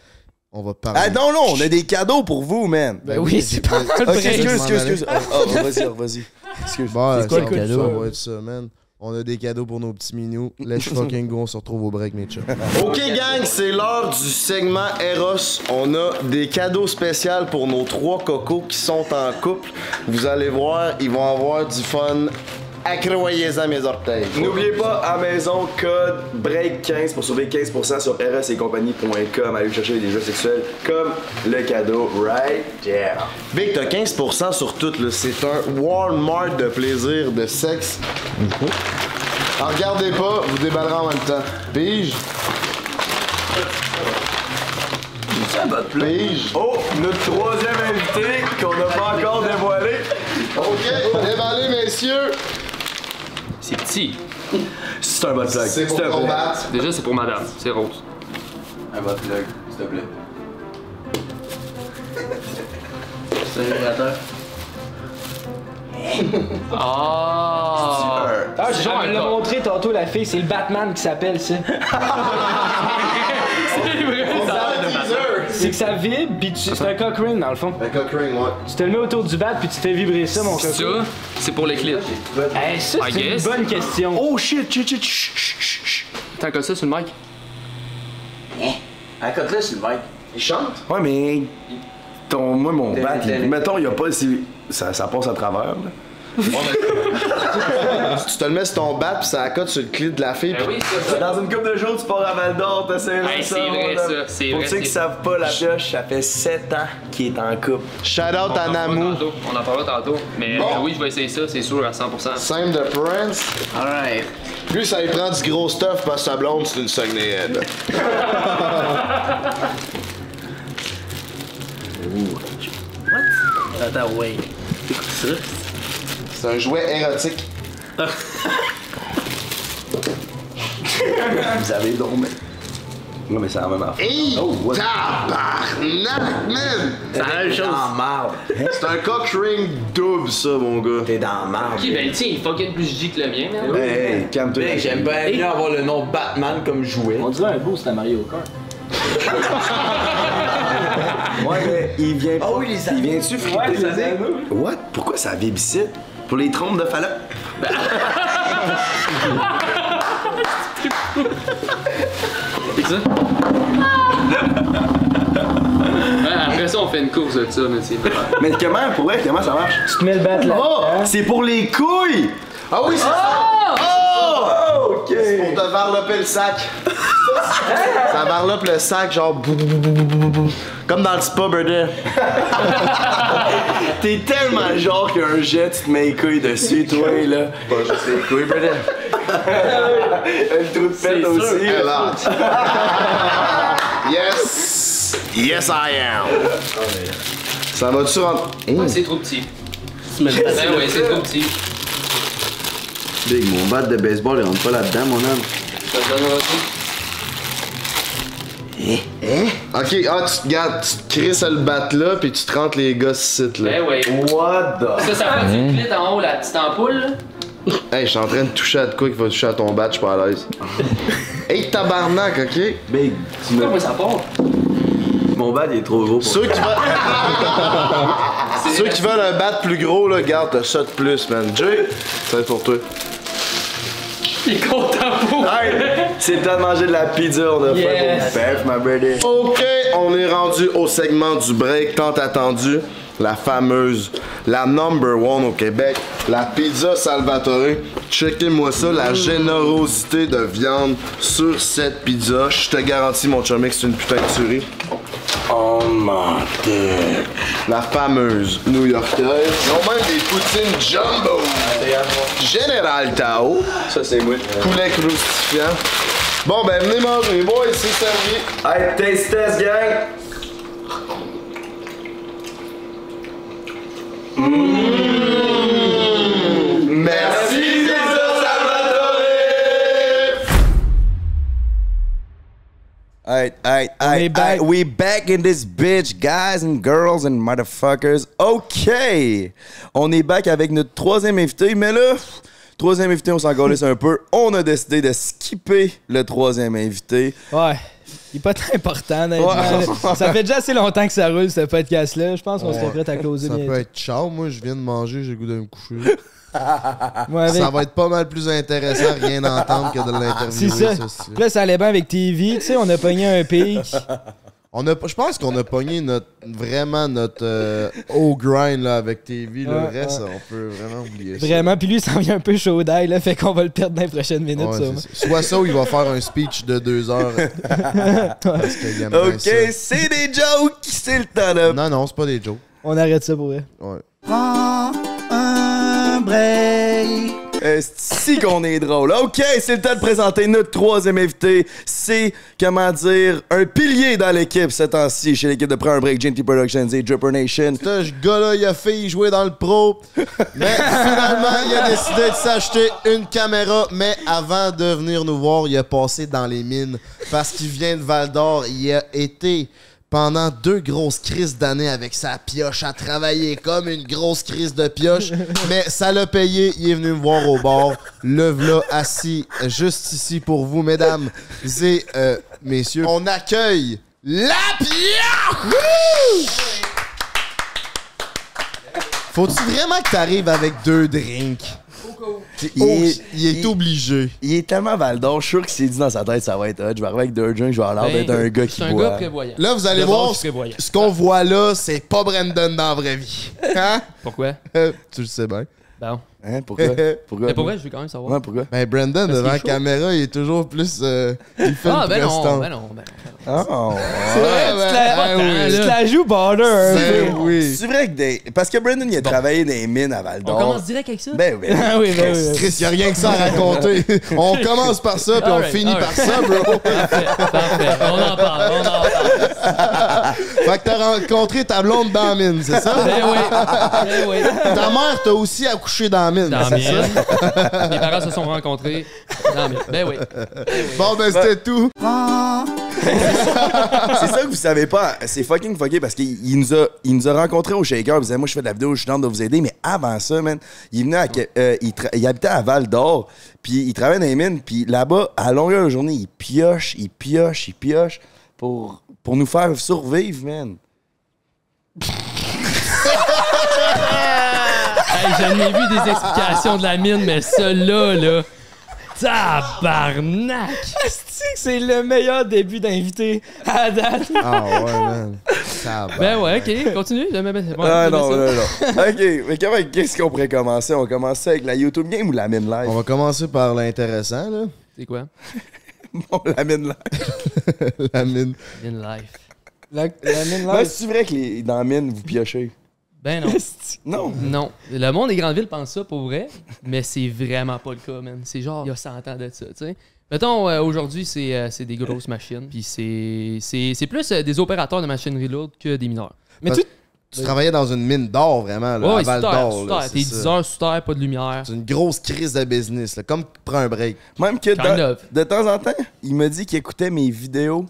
On va parler. Ah non, non, on a des cadeaux pour vous, man. Ben oui, c'est pas mal Ok, excuse, excuse, excuse. Oh, oh, vas-y, vas-y. Excuse. Bon, C'est quoi le cadeau? Ça va être ça, man. On a des cadeaux pour nos petits minous. Let's fucking go. On se retrouve au break, mes chums. Ok, gang, c'est l'heure du segment Eros. On a des cadeaux spéciaux pour nos trois cocos qui sont en couple. Vous allez voir, ils vont avoir du fun. Accroyez-en mes orteils. N'oubliez pas, à maison, code BREAK15 pour sauver 15% sur rsetcompagnie.com. Allez chercher des jeux sexuels comme le cadeau right there. Big, t'as 15% sur tout, là. C'est un Walmart de plaisir, de sexe. Alors, regardez pas, vous déballerez en même temps. Pige. Pige. Oh, notre troisième invité qu'on n'a pas encore dévoilé. OK, déballez, messieurs. C'est un bot plug. C'est pour. Déjà, c'est pour madame. C'est rose. Un bot plug, s'il te plaît. Ah! Ah, genre me un l'a montré tantôt, la fille. C'est le Batman qui s'appelle, ça. C'est vrai, ça a l'air de madame. C'est que ça vibre, puis tu... c'est un cock ring, dans le fond. Un cock ring, ouais. Tu te le mets autour du bat, puis tu fais vibrer ça, mon coco. Ça, c'est pour les clips. Hey, ça, c'est une bonne question. Oh shit, shit, shit, chut, chut, chut, chut. T'as que ça sur le mic? Il chante? Ouais, mais. Ton, moi, mon bat, il- mettons, il y a pas. si- Ça, ça passe à travers, là. Tu te le mets sur ton bat, puis ça accote sur le clit de la fille. Ben oui, ça, ça. Dans une coupe de jours, tu pars à Val d'Or, t'essaies Hey, c'est vrai, ça, c'est Pour vrai, ceux qui savent pas, la pioche, ça fait 7 ans qu'il est en couple. Shout out On à Namou. On en parlera tantôt. Mais Bon. euh, oui, je vais essayer ça, c'est sûr, à 100%. Simple de Prince. Alright. Lui, ça lui prend du gros stuff parce que sa blonde, c'est une Saguenayenne. Attends, ouais. C'est un jouet érotique. Vous avez dormi. Non, mais c'est la même affaire. Hey! Oh, what? Tabarnak, man! C'est la même chose. C'est un cock ring double, ça, mon gars. T'es dans la merde. Ok, ben le tien, il fucking plus J que le mien, man. Hey, hey, calme-toi. J'aime bien mieux avoir le nom Batman comme jouet. On dirait un boost à Mario Kart. Ouais, mais il vient. Ah oui, les Il vient-tu anneaux. What? Pourquoi ça vibicite? Pour les trompes de Fallope? C'est ça? Après ça, on fait une course de ça, mais c'est Mais comment, pour vrai, comment ça marche? Tu te mets le bat là. Oh! C'est pour les couilles! Ah oui, c'est ça! Oh! OK! C'est pour te varloper le sac. ça varlope le sac, genre... Comme dans le spa, Birdie. T'es tellement le genre qu'un jet, tu te mets les couilles dessus, toi, là. Pas juste les couilles, Birdie. Un trou de pète aussi. A yes! Yes, I am! Ça va-tu rentrer? C'est trop petit. Le. Ben ouais, c'est trop petit. Big, mon bat de baseball, il rentre pas là-dedans, mon homme. Ça te donnera tout. Ok, ah, tu te gardes, tu te crisses le bat là, puis tu te rentres les gosses ici, là. Ben ouais. What the? Ça, ça fait du clit en haut, la petite ampoule, là. Hey, je suis en train de toucher à de quoi qui va toucher à ton bat, je suis pas à l'aise. hey, tabarnak, ok? Big, tu me... ça part? Mon bat, il est trop gros pour Ceux qui veulent. Ceux qui veulent un bat plus gros, là, garde, t'as ça de plus, man. Jay, ça va être pour toi. Il est content pour Hey, c'est le temps de manger de la pizza, on a fait Yes. pour Pef, ma birdie. Ok, on est rendu au segment du break tant attendu. La fameuse, la number one au Québec, la pizza Salvatore. Checkez-moi ça, la générosité de viande sur cette pizza. Je te garantis, mon chummy, que c'est une putain de tuerie. Oh my god. La fameuse New-Yorkaise. Ils ont même des poutines jumbo. Général Tao. Ça, c'est moi. Poulet crustifiant. Bon, ben, venez manger, les boys, c'est servi. Hey, taste test, gang! Merci, Pizza Salvatore! Alright, alright, alright, est back. alright, we back in this bitch, guys and girls and motherfuckers. OK! On est back avec notre troisième invité, mais là, troisième invité, on s'en calisse un peu. On a décidé de skipper le troisième invité. Ouais. Il est pas très important. Ouais. Ça fait déjà assez longtemps que ça roule, ce podcast-là. Je pense qu'on serait prêt à closer Ça peut être ciao, moi je viens de manger, j'ai le goût de me coucher. Moi, avec- Ça va être pas mal plus intéressant à rien entendre que de C'est l'interviewer. ça. ça, c'est- Puis Là, ça allait bien avec TV. Tu sais, on a pogné un pic. On a, je pense qu'on a pogné notre, vraiment notre euh, haut grind là, avec TV. Le Ouais, reste, ouais. on peut vraiment oublier ça. Vraiment. Puis lui, il s'en vient un peu chaud d'ail, là. Fait qu'on va le perdre dans les prochaines minutes, Ouais, ça. Soit ça ou il va faire un speech de deux heures. parce qu'il aime bien OK, c'est des jokes, c'est le temps de... Non, non, c'est pas des jokes. On arrête ça pour vrai. Ouais. Prends un break. Euh, si qu'on est drôle. OK, c'est le temps de présenter notre troisième invité. C'est, comment dire, un pilier dans l'équipe ce temps-ci chez l'équipe de Prends un Break, Productions et Dripper Nation. Ce gars-là, il a failli jouer dans le pro. Mais finalement, il a décidé de s'acheter une caméra. Mais avant de venir nous voir, il a passé dans les mines. Parce qu'il vient de Val d'Or. Il a été pendant deux grosses crises d'années avec sa pioche à travailler comme une grosse crise de pioche. Mais ça l'a payé. Il est venu me voir au bord. Le v'là assis juste ici pour vous, mesdames et euh, messieurs. On accueille la pioche! Faut-tu vraiment que t'arrives avec deux drinks? Il Oh, est- il est il- obligé. Il est tellement Val d'Or, je suis sûr qu'il s'est dit dans sa tête, ça va être hot. Je vais arriver avec deux drinks, je vais avoir l'air Ben, d'être un gars qui C'est un boit. gars prévoyant. Là, vous allez voir, ce qu'on voit là, c'est pas Brandon dans la vraie vie. Hein? Pourquoi? Euh, tu le sais bien. Bon. Hein, pourquoi? pourquoi? Mais pour vrai, je veux quand même savoir. Ouais, pourquoi? Ben, Brandon, devant la caméra, il est toujours plus... euh, il fait Ah, le ben non, ben non, ben non. Oh, C'est vrai, ouais, tu te la- ouais, tu la joues border Ben oui. C'est vrai que des... Parce que Brandon, il a travaillé dans les mines à Val On d'Or. commence direct avec ça? Ben oui. Ah oui, ben oui. Chris, y a rien que ça à raconter. on commence par ça, puis on finit par ça, bro. Parfait, parfait. On en parle, on en parle. fait que t'as rencontré ta blonde dans la mine, c'est ça? Ben oui, ben oui. Ta mère t'a aussi accouché dans la mine, Dans c'est ça? Mes parents se sont rencontrés. Dans la mienne. Ben oui. Bon, ben c'était tout. C'est ça que vous savez pas. C'est fucking fucké parce qu'il il nous, a, il nous a rencontrés au Shaker. Il disait, moi, je fais de la vidéo, je suis de vous aider. Mais avant ça, man, il venait à, euh, il habitait à Val d'Or. Puis il travaillait dans les mines. Puis là-bas, à longueur de journée, il pioche, il pioche, il pioche pour, pour nous faire survivre, man. Hey, j'en ai vu des explications de la mine, mais celle-là, là. Tabarnak! Asti que c'est le meilleur début d'invité à date. Ah ouais, man. Va. Ben ouais, ok, continue. Bon, ah non, ça. non, non. OK, mais comment, qu'est-ce qu'on pourrait commencer? On commence avec la YouTube Game ou la mine live? On va commencer par l'intéressant, là. C'est quoi? Bon, la mine live. la mine. In life. La, la mine Ouais, live. c'est vrai que les, dans la mine, vous piochez? Ben non. Non. Non. Le monde des grandes villes pense ça pour vrai, mais c'est vraiment pas le cas, man. C'est genre, il y a 100 ans de ça, tu sais. Mettons, euh, aujourd'hui, c'est euh, c'est des grosses machines, puis c'est- c'est c'est plus euh, des opérateurs de machinerie lourde que des mineurs. Mais Parce- tu, Tu travaillais dans une mine d'or, vraiment, là, Ouais, à Val d'Or. T'es ça. 10 heures sous terre, pas de lumière. C'est une grosse crise de business, là, comme prends un break. Même que de, de temps en temps, il m'a dit qu'il écoutait mes vidéos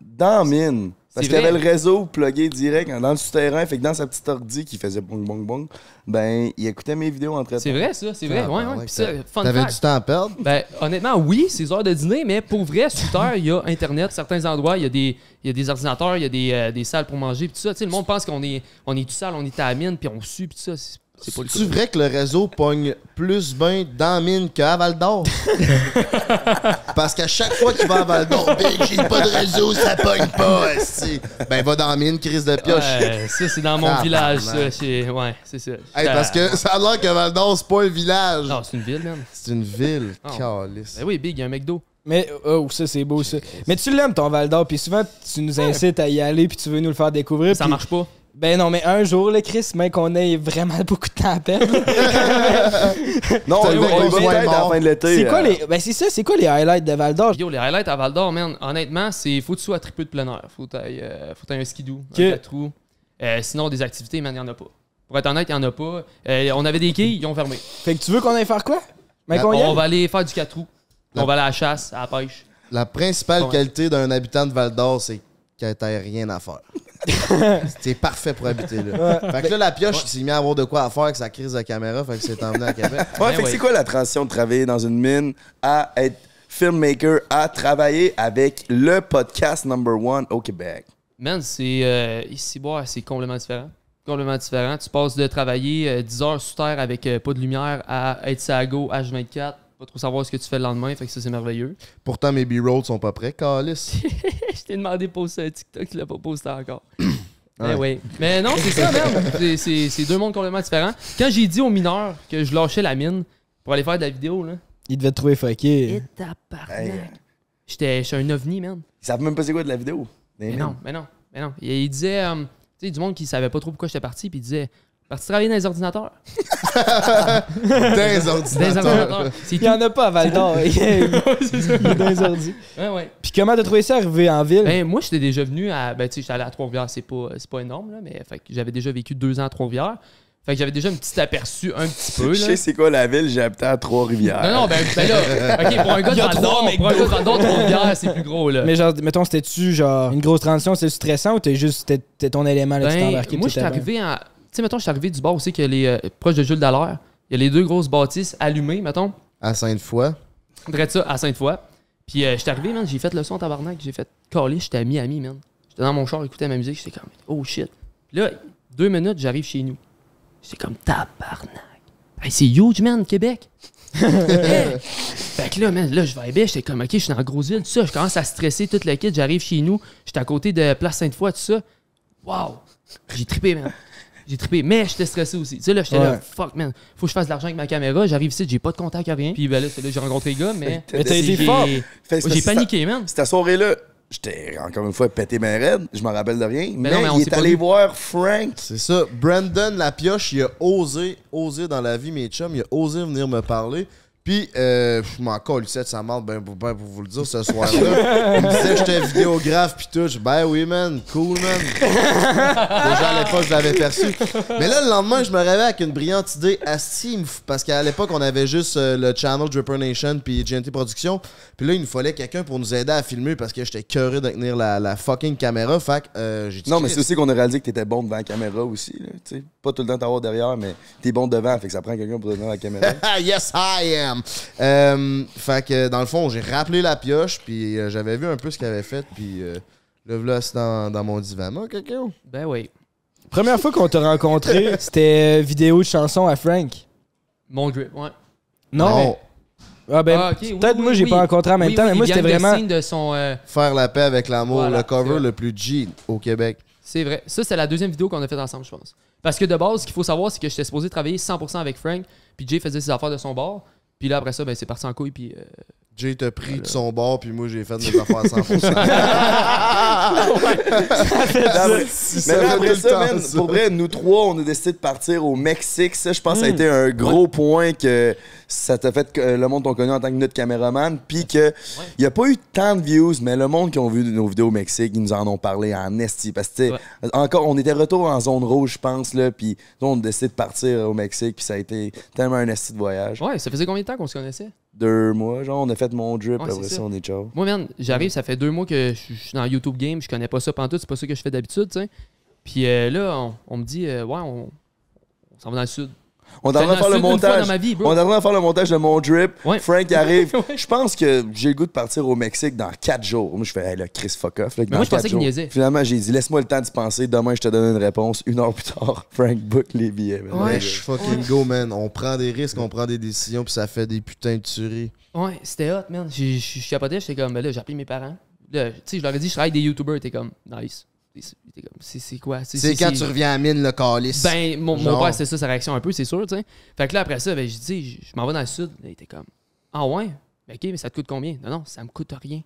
dans mine. Parce C'est qu'il y avait vrai. le réseau plugué direct dans le souterrain. Fait que dans sa petite ordi qui faisait bong bong bong, ben, il écoutait mes vidéos en train C'est vrai, ça, c'est vrai. Ah, ouais, ben ouais. ouais, Puis ça, fun T'avais fact. du temps à perdre? Ben, honnêtement, oui, c'est heures de dîner, mais pour vrai, sur Terre, il y a Internet. Certains endroits, il y a des, il y a des ordinateurs, il y a des, euh, des salles pour manger, puis tout ça. Tu sais, le monde pense qu'on est, on est tout seul, on est à la mine, puis on sue, puis tout ça. C'est- C'est pas le cas. C'est vrai que le réseau pogne plus bien dans la mine qu'à Val d'Or? Parce qu'à chaque fois qu'il va à Val d'Or, Big, j'ai pas de réseau, ça pogne pas, esti. Ben, va dans la mine, crise de pioche. Ouais, ça, c'est dans mon Ah, village, ça. c'est- Ouais, c'est ça. Hey, parce que ça a l'air que Val d'Or, c'est pas un village. Non, c'est une ville, man. C'est une ville. Ah. Calice. Ben oui, Big, il y a un McDo. Mais oh, ça c'est beau ça. Mais tu l'aimes ton Val d'Or, puis souvent tu nous incites à y aller, puis tu veux nous le faire découvrir. Ça puis- marche pas. Ben non, mais un jour, le Chris, mais qu'on ait vraiment beaucoup de temps à perdre. Non, on T'as y le va à la fin de l'été. c'est quoi euh, les. Ben c'est ça, c'est quoi les highlights de Val d'Or? Yo, les highlights à Val d'Or, man, honnêtement, c'est faut que tu sois peu de plein air. Faut que t'ailles, euh, un skidoo, un quatre roues. Euh, sinon, des activités, man, il y en a pas. Pour être honnête, il y en a pas. Euh, on avait des quilles, ils ont fermé. Fait que tu veux qu'on aille faire quoi? Mais Ben, On va aller faire du 4 roues. La- On va aller à la chasse, à la pêche. La principale Ouais. qualité d'un habitant de Val d'Or, c'est que t'as rien à faire. c'est parfait pour habiter là. Fait que là, la pioche, il s'est mis à avoir de quoi à faire avec sa crise de caméra, fait que c'est emmené à Québec. Ouais, Ben fait que ouais. c'est quoi la transition de travailler dans une mine à être filmmaker, à travailler avec le podcast number one au Québec? Man, c'est euh, ici, boire, c'est complètement différent. Complètement différent. Tu passes de travailler euh, 10 heures sous terre avec euh, pas de lumière à être sago H24, pas trop savoir ce que tu fais le lendemain, fait que ça c'est merveilleux. Pourtant, mes B-rolls sont pas prêts, calice. Je t'ai demandé de poster un TikTok, tu l'as pas posté encore. Mais oui. Mais non, c'est ça, merde. C'est- deux mondes complètement différents. Quand j'ai dit aux mineurs que je lâchais la mine pour aller faire de la vidéo, là. Il devait te trouver fucké. Et tabarnak. Hey. J'étais j'étais un ovni, man. Ils savent même pas c'est quoi de la vidéo. Des Mais mines. non, mais non, mais non. Il, il disait, euh, tu sais, du monde qui savait pas trop pourquoi j'étais parti, puis il disait, parti travailler dans les ordinateurs. Des Dans les ordinateurs. ordinateurs. C'est Il tout. y en a pas à Val d'Or. Il est dans les ordi. Ouais, ouais. Puis comment t'as trouvé ça arrivé en ville? Ben, moi, j'étais déjà venu à. Ben, tu sais, j'étais allé à Trois-Rivières, c'est pas, c'est pas énorme, là, mais fait que j'avais déjà vécu deux ans à Trois-Rivières. Fait que j'avais déjà un petit aperçu, un petit peu. Je Là. sais c'est quoi la ville, j'ai habité à Trois-Rivières. Non, non, ben, ben là, ok, pour un gars de y a Val trois d'Or, pour un gars de Val d'Or, Trois-Rivières, c'est plus gros, là. Mais genre, mettons, c'était-tu genre une grosse transition, c'était stressant ou t'es juste, c'était ton élément là, tu t'es Ben, embarqué? moi, puis je suis t'étais arrivé à. Tu sais, mettons, je suis arrivé du bord aussi, que les, euh, proche de Jules Dallaire. Il y a les deux grosses bâtisses allumées, mettons. À Sainte-Foy. Drette ça à Sainte-Foy. Puis euh, j'étais arrivé, man, j'ai fait le son tabarnak, j'ai fait caler, j'étais à Miami, man. J'étais dans mon char, j'écoutais ma musique, j'étais comme oh shit. Puis là, deux minutes, j'arrive chez nous. J'étais comme tabarnak. Hey, c'est huge, man, Québec. Hey! Fait que là, man, là, je vais j'étais comme ok, je suis dans la grosse ville, tout ça. Je commence à stresser toute la kit, j'arrive chez nous, j'étais à côté de Place Sainte-Foy, tout ça. Wow! J'ai trippé, man. J'ai trippé, mais j'étais stressé aussi. Tu sais, là, j'étais là, fuck, man. Faut que je fasse de l'argent avec ma caméra. J'arrive ici, j'ai pas de contact à rien. Puis ben là, c'est là que j'ai rencontré les gars, mais. Mais t'as été j'ai- fort. J'ai c'est- paniqué, man. Cette soirée-là, j'étais encore une fois pété ma raide, je me rappelle de rien. Mais, non, mais on il est pas allé vu. voir Frank. C'est ça. Brandon Lapioche, il a osé, osé dans la vie, mes chums, il a osé venir me parler. Puis, euh, je m'en calissais de sa marde, ben, pour- ben, pour vous le dire, ce soir-là. il me disait que j'étais vidéographe, puis tout. Je ben oui, man, cool, man. Déjà, à l'époque, je l'avais perçu. Mais là, le lendemain, je me réveille avec une brillante idée. Asti, parce qu'à l'époque, on avait juste euh, le channel Dripper Nation, puis GNT Productions. Puis là, il nous fallait quelqu'un pour nous aider à filmer, parce que j'étais curieux de tenir la, la fucking caméra. Fait que euh, j'ai dit. Non, mais c'est aussi qu'on a réalisé que t'étais bon devant la caméra aussi. Là, tu sais. Pas tout le temps t'avoir derrière, mais t'es bon devant, fait que ça prend quelqu'un pour devant la caméra. Ah, yes, I am! Euh, fait que dans le fond, j'ai rappelé la pioche, puis euh, j'avais vu un peu ce qu'il avait fait, puis euh, le voilà, c'est dans, dans mon divan. Moi, quelqu'un? Ben oui. Première fois qu'on t'a rencontré, c'était vidéo de chanson à Frank. Mon drip, ouais. Non? Ah ben, Ah, ok, oui, peut-être oui, moi, j'ai oui. pas rencontré en même Oui, temps, oui, mais moi, c'était vraiment. de son. euh, Faire la paix avec l'amour, Voilà, le cover c'est le plus G au Québec. c'est vrai. Ça, c'est la deuxième vidéo qu'on a faite ensemble, je pense. Parce que de base, ce qu'il faut savoir, c'est que j'étais supposé travailler 100% avec Frank, puis Jay faisait ses affaires de son bord. Puis là, après ça, ben, c'est parti en couille, puis. euh, Jay t'a pris de son bord, puis moi, j'ai fait mes affaires à 100%. Non, mais là, après ça, man, pour vrai, nous trois, on a décidé de partir au Mexique. Ça, je pense, ça a été un gros point que ça t'a fait que euh, le monde t'ont connu en tant que notre caméraman, puis que il y a pas eu tant de views, mais le monde qui ont vu nos vidéos au Mexique, ils nous en ont parlé en esti, parce que Ouais. encore, on était retour en zone rouge, je pense là, puis on a décidé de partir au Mexique, puis ça a été tellement un esti de voyage. Ouais, ça faisait combien de temps qu'on se connaissait? Deux mois, genre, on a fait mon drip, Ouais, après ça, ça. on est ciao. Moi, man, j'arrive, ça fait deux mois que je je suis dans YouTube Game, je connais pas ça pantoute, c'est pas ça que je fais d'habitude, tu sais. Puis euh, là, on, on me dit, euh, ouais, on, on s'en va dans le sud. On est en train de faire le montage. vie, on est en train de faire le montage de mon drip. Ouais. Frank arrive. Je pense que j'ai le goût de partir au Mexique dans quatre jours. Moi, je fais, hey, là, Chris, fuck off. là, dans moi, je pensais qu'il niaisait. Finalement, j'ai dit, laisse-moi le temps d'y penser. Demain, je te donne une réponse. Une heure plus tard, Frank book les billets. man. Ouais. Let's fucking go, man. On prend des risques, on prend des décisions, puis ça fait des putains de tueries. Ouais, c'était hot, man. Je je capotais, j'étais comme, ben là, j'ai appelé mes parents. Tu sais, je leur ai dit, je travaille avec des YouTubers, t'es comme, nice. C'est c'est quoi? C'est quand tu reviens à mine, le calice. Ben, mon, père, c'était ça sa réaction un peu, c'est sûr, tu sais. Fait que là, après ça, ben, j'ai dit, je je m'en vais dans le sud. Là, il était comme, ah ouais? Ben, ok, mais ça te coûte combien? Non, non, ça me coûte rien.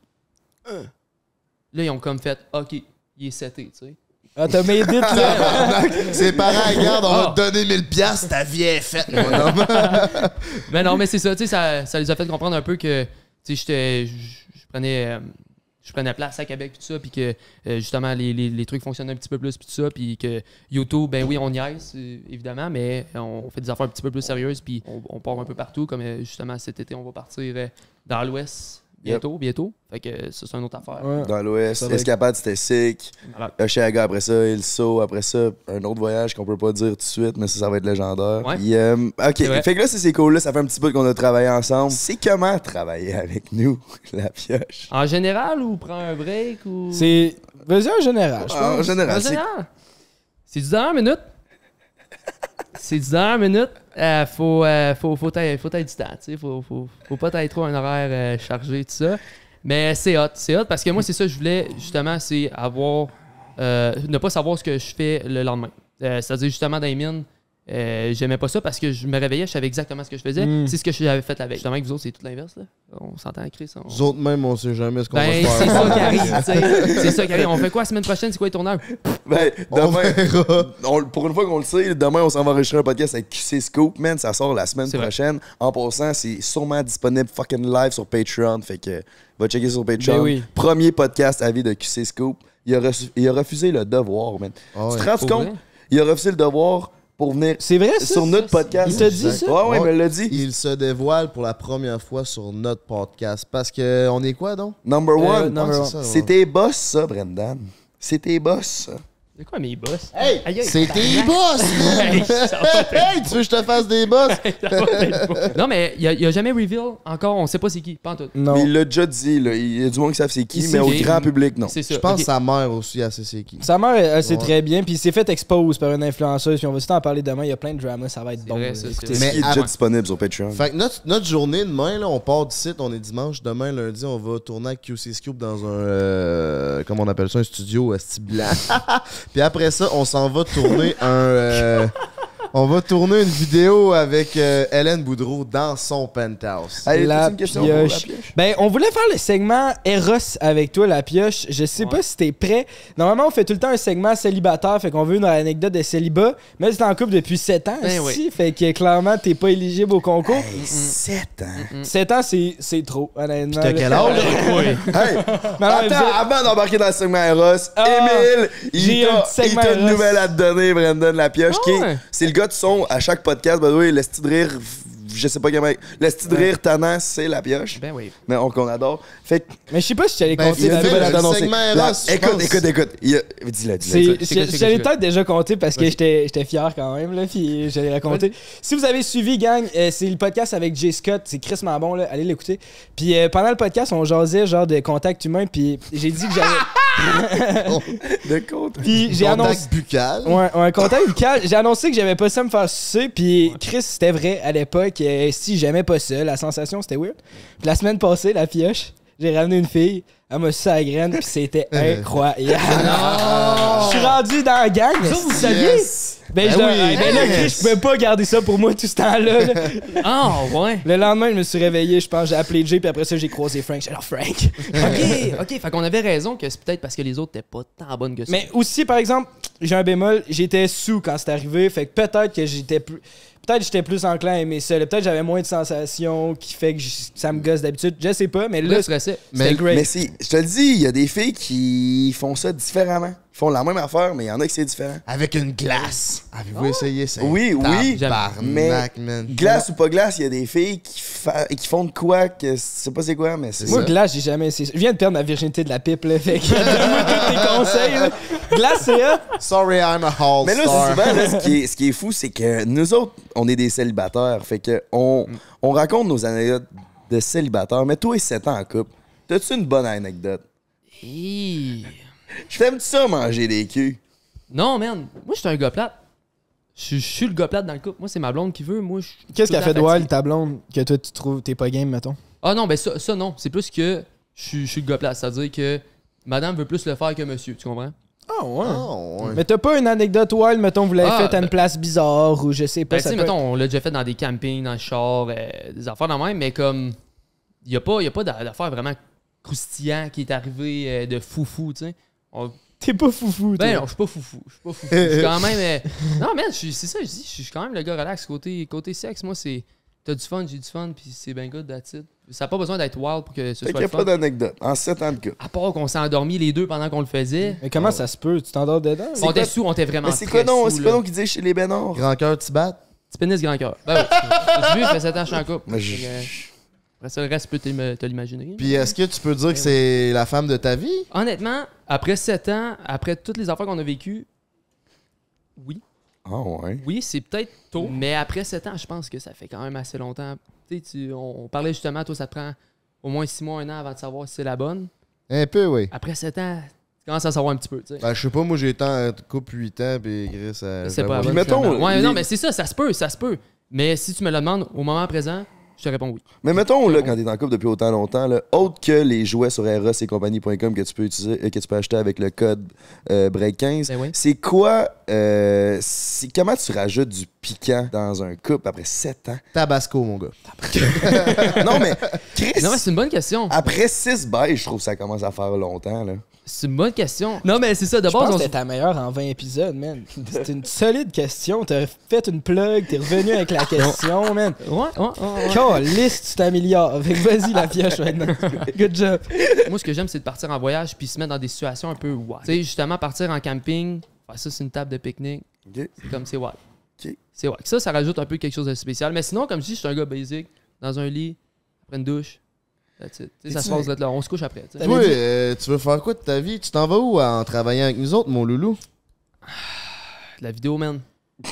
Là, ils ont comme fait, ok, il est seté, tu sais. Ah, t'as made it, là. Ses parents, regarde, on va Ah. te donner 1000 piastres, ta vie est faite, mon homme. Mais non, mais c'est ça, tu sais, ça, ça les a fait comprendre un peu que, tu sais, je je prenais, euh, je prenais place à Québec puis tout ça, puis que euh, justement les, les, trucs fonctionnaient un petit peu plus puis tout ça, puis que YouTube, ben oui, on y est, évidemment, mais on fait des affaires un petit peu plus sérieuses, puis on, on part un peu partout, comme euh, justement cet été, on va partir euh, dans l'Ouest bientôt, bientôt. Fait que ça, c'est une autre affaire. Ouais. Dans l'Ouest. Escapade, c'était sick. Oshiaga après ça, Il Saut après ça, un autre voyage qu'on peut pas dire tout de suite, mais ça, ça va être légendaire. Ouais. Euh, ok, fait que là, c'est c'est cool, là, ça fait un petit bout qu'on a travaillé ensemble. C'est comment travailler avec nous, la pioche? En général, ou prends un break, ou... C'est. Vas-y en général, je En général, En c'est général, c'est du dernière minute. C'est du dernière minute. Euh, faut, euh, faut, faut, faut du temps. tu. Faut, faut, faut pas être trop un horaire euh, chargé, tout ça. Mais c'est hot. C'est hot parce que moi, c'est ça que je voulais, justement, c'est avoir. euh, ne pas savoir ce que je fais le lendemain. Euh, C'est-à-dire, justement, dans les mines, euh, j'aimais pas ça parce que je me réveillais, je savais exactement ce que je faisais. Mm. C'est ce que j'avais fait la veille. Justement, avec vous autres, c'est tout l'inverse. là. On s'entend, Chris. on- Nous autres, même, on sait jamais ce qu'on Ben, va c'est faire. ça qui arrive. C'est ça qui arrive. On fait quoi la semaine prochaine? C'est quoi les tournages? Ben, demain, on- pour une fois qu'on le sait, demain, on s'en va enregistrer un podcast avec QC Scoop, man. Ça sort la semaine C'est vrai. prochaine. En passant, c'est sûrement disponible fucking live sur Patreon. Fait que va checker sur Patreon. Ben oui. Premier podcast à vie de QC Scoop. Il a, reçu- il a refusé le devoir, man. Ah Tu te rends compte? vrai? Il a refusé le devoir pour venir C'est vrai, ça? sur notre ça, podcast. Il t'a dit ça? Ouais, ouais, me l'a dit. Il se dévoile pour la première fois sur notre podcast. Parce que on est quoi donc? Number Euh, one. ouais. Tes boss, ça, Brendan. Tes boss, ça. C'est quoi mes boss? Hey! Aïe, aïe, C'est tes boss! Hey, tu veux que je te fasse des boss? Non, mais il n'y a, jamais reveal encore. On sait pas c'est qui. Pas en tout. Non. Mais il l'a déjà dit, là. Il y a du monde qui savent c'est qui, mais au grand public, non. C'est ça. Je pense que sa mère aussi, elle sait c'est qui. Sa mère, elle, elle sait Ouais. très bien, puis il s'est fait expose par une influenceuse, puis on va tout en parler demain. Il y a plein de drama, ça va être bon. vrai, là. ça, Écoutez, c'est Mais il est à- déjà disponible sur Patreon. Fait que notre, notre journée demain, là, on part d'ici, on est dimanche. Demain, lundi, on va tourner avec QC Scoop dans un. euh, comment on appelle ça Un studio euh, style blanc? Puis après ça, on s'en va tourner un. euh, on va tourner une vidéo avec euh, Hélène Boudreau dans son penthouse. Allez, La une question pour la pioche. pioche? Ben, on voulait faire le segment Eros avec toi, la pioche. Je sais Ouais. pas si t'es prêt. Normalement, on fait tout le temps un segment célibataire, fait qu'on veut une anecdote de célibat. Mais c'est en couple depuis 7 ans, Ben ici, fait que clairement, t'es pas éligible au concours. Hey, 7 ans. 7 ans, c'est c'est trop, honnêtement. T'as quel âge? Hey, Non, non, attends, avant d'embarquer dans le segment Eros, Ah, Émile, j'ai il t'a une nouvelle à te donner, Brandon Lapioche, Ah qui c'est le gars de son à chaque podcast, le style de rire, je sais pas comment, le style de rire tannant, c'est la pioche, Ben oui. mais on qu'on adore. Fait que, Mais je sais pas si tu allais Ben, compter il c'est a la une fait, t'annoncer. segment La- je Écoute, pense. écoute, écoute, il a- dis-le, dis-le. C'est- c'est quoi, c'est quoi, je- c'est J'allais quoi? peut-être déjà compter parce que j'étais j'étais fier quand même, là, puis j'allais raconter. Si vous avez suivi, gang, euh, c'est le podcast avec Jay Scott, c'est Chris bon là, allez l'écouter. Puis euh, pendant le podcast, on jasait genre de contact humain, puis j'ai dit que j'avais. De contre. Puis j'ai annoncé. Contact buccal. Ouais, un contact buccal. J'ai annoncé que j'avais pas ça me faire sucer, puis Chris, c'était vrai à l'époque. euh, si j'aimais pas ça, la sensation c'était weird. Puis la semaine passée, la pioche, j'ai ramené une fille, elle m'a sucé à la graine, puis c'était incroyable. Je suis rendu dans la gang. Ça, vous saviez? Yes. Ben, je Ben leur- oui. ben là, Chris, je pouvais pas garder ça pour moi tout ce temps-là. là. Ah, ouais. Le lendemain, je me suis réveillé, je pense, j'ai appelé Jay, puis après ça, j'ai croisé Frank. J'ai dit, alors Frank. Ok, ok. Fait qu'on avait raison que c'est peut-être parce que les autres étaient pas tant bonnes que ça. Mais aussi, par exemple, j'ai un bémol, j'étais sous quand c'est arrivé, fait que peut-être que j'étais plus. peut-être j'étais plus enclin à aimer ça. là. Peut-être j'avais moins de sensations qui fait que je- ça me gosse d'habitude. Je sais pas, mais Là, là, je c'était great. Mais c'est, je te le dis, il y a des filles qui font ça différemment. Font la même affaire, mais il y en a qui c'est différent. Avec une glace. Avez-vous essayé ça? Oui, oui. Mais man. glace ou pas glace, il y a des filles qui, fa- qui font de quoi que je sais pas c'est quoi, mais c'est Moi, ça. glace, j'ai jamais essayé. ça. Je viens de perdre ma virginité de la pipe, là. Fait que donne-moi tous tes conseils, là. Glace, c'est hot. Sorry, I'm a all Mais là, star. souvent, là, ce, qui est, ce qui est fou, c'est que nous autres, on est des célibataires. Fait que on, on raconte nos anecdotes de célibataires. Mais toi, 7 ans en couple, t'as-tu une bonne anecdote? Hi. Je t'aime ça manger des culs? Non, man. Moi, je suis un gars plate. Je je suis le gars plate dans le couple. Moi, c'est ma blonde qui veut. Moi, je suis Qu'est-ce tout le qu'a fait de wild, ta blonde, que toi, tu trouves t'es pas game, mettons? Ah non, ben ça, ça non. C'est plus que je suis- je suis le gars plate. C'est-à-dire que madame veut plus le faire que monsieur. Tu comprends? Ah ouais. Oh, ouais. Mais t'as pas une anecdote wild, mettons, vous l'avez Ah, faite à une ben- place bizarre ou je sais pas. Ben, tu ça peut- mettons, on l'a déjà fait dans des campings, dans le char, euh, des affaires dans le même, mais comme. Il n'y a pas, y a pas d'a- d'affaire vraiment croustillant qui est arrivé euh, de foufou, tu sais. On- T'es pas foufou, toi. Ben non, je suis pas foufou. Je suis pas foufou. Je suis quand même. euh, Non, man, c'est ça, je dis. Je suis quand même le gars relax. Côté, côté sexe, moi, c'est. T'as du fun, j'ai du fun, puis c'est bien good, that's it. Ça n'a pas besoin d'être wild pour que ce Fait soit qu'il n'y a pas d'anecdote. En 7 ans de couple. À part qu'on s'est endormis les deux pendant qu'on le faisait. Mais comment ça se peut? Tu t'endors dedans? On était sous, on était vraiment Mais c'est très quoi sous, C'est quoi qu'ils disent chez les Bénards? Grand cœur Tibet. Petit pénis grand cœur. Ben oui. T'as vu, il fait 7 ans, je suis en couple. Mais je- Après ça, le reste, tu peux te l'imaginer. Puis est-ce que tu peux dire que c'est la femme de ta vie? Honnêtement, après 7 ans, après toutes les affaires qu'on a vécues, oui. Ah ouais. Oui, c'est peut-être tôt. Mais après 7 ans, je pense que ça fait quand même assez longtemps. Tu sais, tu- on, on parlait justement, toi, ça te prend au moins 6 mois, un an avant de savoir si c'est la bonne. Un peu, oui. Après 7 ans, tu commences à savoir un petit peu, tu sais. Ben, je sais pas, moi j'ai été en couple 8 ans, puis Chris, ça. c'est ça pas bonne, mettons. Ouais, les- non, mais c'est ça, ça se peut, ça se peut. Mais si tu me le demandes au moment présent, je te réponds oui. Mais mettons, là, quand t'es en couple depuis autant longtemps, là, autre que les jouets sur eros et compagnie.com que tu peux utiliser, euh, que tu peux acheter avec le code euh, break15, Ben oui. c'est quoi, euh, c'est- comment tu rajoutes du piquant dans un couple après 7 ans? Tabasco, mon gars. non, mais Chris, Non, mais c'est une bonne question. après 6 bails, je trouve que ça commence à faire longtemps, là. C'est une bonne question. Non, mais c'est ça, de Je pense base, que on c'était ta meilleure en 20 épisodes, man. C'était une solide question. T'as fait une plug, t'es revenu avec la question, man. Ouais, ouais, ouais, ouais. Caliste, tu t'améliores. Vas-y, la pioche maintenant. Good job. Moi, ce que j'aime, c'est de partir en voyage puis se mettre dans des situations un peu wild. Tu sais, justement, partir en camping, faire ça, c'est une table de pique-nique. C'est comme, c'est wild. Ok. C'est wild. Ça, ça rajoute un peu quelque chose de spécial. Mais sinon, comme je dis, je suis un gars basic, dans un lit, après une douche. Ça se passe là, là. On se couche après. tu sais. Toi, euh, tu veux faire quoi de ta vie? Tu t'en vas où en travaillant avec nous autres, mon loulou? La vidéo, man.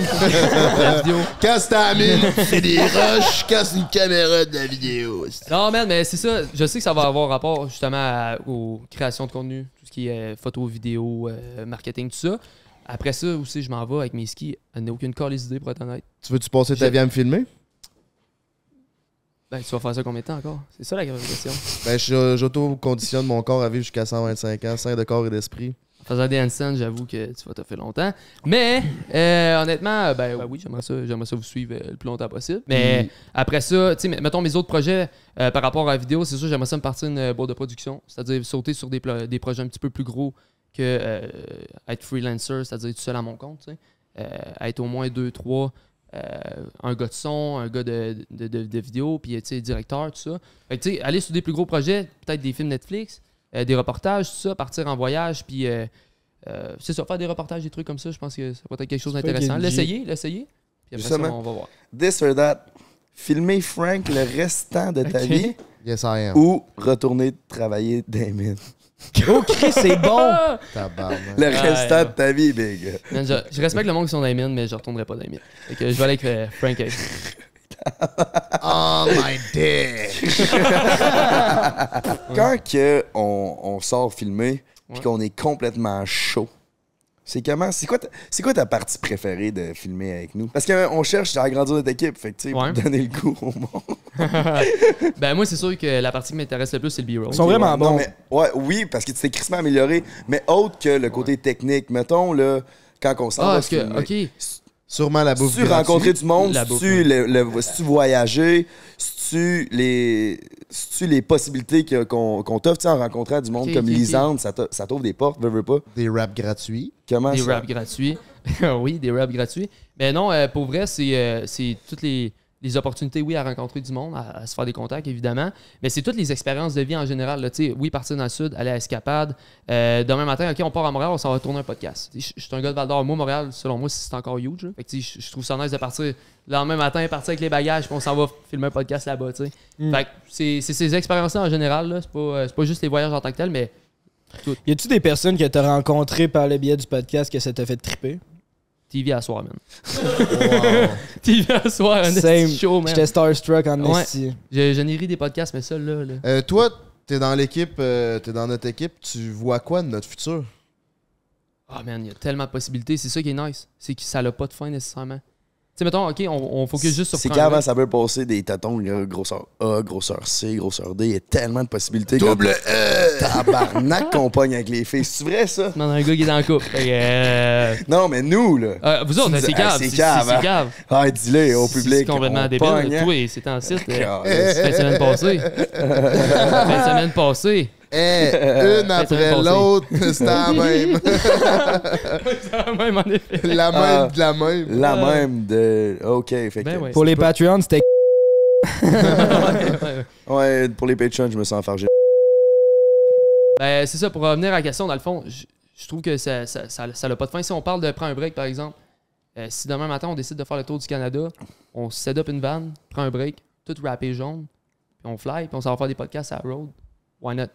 la vidéo. Casse ta mine, fais des rushs, casse une caméra de la vidéo. Non, man, mais c'est ça. Je sais que ça va avoir rapport justement à- aux créations de contenu, tout ce qui est euh, photo, vidéo, euh, marketing, tout ça. Après ça aussi, je m'en vais avec mes skis. Je n'ai aucune call idée pour être honnête. Tu veux-tu passer ta vie à me filmer? Ben, tu vas faire ça combien de temps encore? C'est ça la grave question. Ben, j'auto-conditionne mon corps à vivre jusqu'à 125 ans, sain de corps et d'esprit. En faisant des handstands, j'avoue que tu vas te faire longtemps. Mais euh, honnêtement, ben, ben oui, j'aimerais ça, j'aimerais ça vous suivre euh, le plus longtemps possible. Mais après ça, tu sais, met- mettons mes autres projets euh, par rapport à la vidéo, c'est sûr, j'aimerais ça me partir une euh, boîte de production. C'est-à-dire sauter sur des, projets un petit peu plus gros que euh, être freelancer, c'est-à-dire tout seul à mon compte. tu sais. Euh, être au moins deux, trois. Euh, un gars de son, un gars de, de, de- de vidéo, puis tu sais, directeur, tout ça. Fait que, tu sais, aller sur des plus gros projets, peut-être des films Netflix, euh, des reportages, tout ça, partir en voyage, puis euh, euh, c'est ça, faire des reportages, des trucs comme ça, je pense que ça pourrait être quelque chose d'intéressant. L'essayer, l'essayer, puis après ça, on va voir. This or that. Filmer Frank le restant de ta vie Yes, I am. ou retourner travailler des mines. Oh, Chris, c'est bon. Le restant ouais. de ta vie, big. Man, je, je respecte le monde qui sont dans les mines, mais je retournerai pas dans les mines. Fait que je vais aller avec euh, Frank. Oh my dick! Quand que on, on sort filmer puis qu'on est complètement chaud, c'est comment c'est quoi ta, c'est quoi ta partie préférée de filmer avec nous? Parce qu'on cherche à agrandir notre équipe, fait que tu sais Ouais. pour donner le goût au monde. ben moi, c'est sûr que la partie qui m'intéresse le plus, c'est le B-roll. Ils sont vraiment Non, bons. mais ouais, oui, parce que tu t'es crissement amélioré, mais autre que le côté technique, mettons là quand on s'en Ah, va que, ok. Sûrement la bouffe tu rencontrer du monde, bouffe, tu le, le- tu voyager, tu les tu les possibilités que- qu'on qu'on t'offre en rencontrant du monde comme. Lisande, ça t'ouvre des portes, veux, veux pas? Des raps gratuits. Comment Des ça? raps gratuits. oui, des raps gratuits. Mais non, euh, pour vrai, c'est euh, c'est toutes les, les opportunités, oui, à rencontrer du monde, à, à se faire des contacts, évidemment. Mais c'est toutes les expériences de vie en général. Là, Tu oui, partir dans le sud, aller à Escapade. Euh, demain matin, OK, on part à Montréal, on s'en va tourner un podcast. Tu Je suis un gars de Val d'Or. Moi, Montréal, selon moi, c'est encore huge. tu je trouve ça nice de partir le lendemain matin, partir avec les bagages, puis on s'en va filmer un podcast là-bas. tu. Mm. C'est c'est ces expériences-là en général. C'est pas, euh, pas juste les voyages en tant que tel, mais Y a-tu des personnes que t'as rencontrées par le biais du podcast que ça t'a fait triper? TV à soir, man. Wow. TV à soir, un Same. show, man. J'étais starstruck en Ouais. esti. Je, je n'ai ri des podcasts, mais ça, là, là. Euh, toi, t'es dans l'équipe, euh, t'es dans notre équipe, tu vois quoi de notre futur? Ah, man, il y a tellement de possibilités. C'est ça qui est nice. C'est que ça n'a pas de fin nécessairement. Tu sais, mettons, OK, on, on focus juste sur C'est qu'avant, ça veut passer des tâtons, là, grosseur A, grosseur C, grosseur D. Il y a tellement de possibilités. Double E! Tabarnak qu'on pogne avec les filles. C'est vrai, ça? À un gars qui est dans le couple. Fait que, euh, Non, mais nous, là. euh, vous autres, c'est cave. C'est C'est cave, c'est hein? cave. Ah, dis-le au public. C'est complètement on débile. pogne, hein? Toi, c'est en site. euh. Fin de semaine passée. Fin de semaine passée. Eh, Euh, une après l'autre, c'était la même. Même en effet. la même Ah. de la même. La Euh. même de. OK, fait Ben que. ouais. Pour les Patreons, c'était Ouais, pour les Patreons, je me sens enfargé. Ben, c'est ça, pour revenir à la question, dans le fond, je, je trouve que ça n'a ça, ça, pas de fin. Si on parle de prendre un break, par exemple, euh, si demain matin on décide de faire le tour du Canada, on set up une van, prend un break, tout rappé jaune, puis on fly, puis on s'en va faire des podcasts à la road. Why not?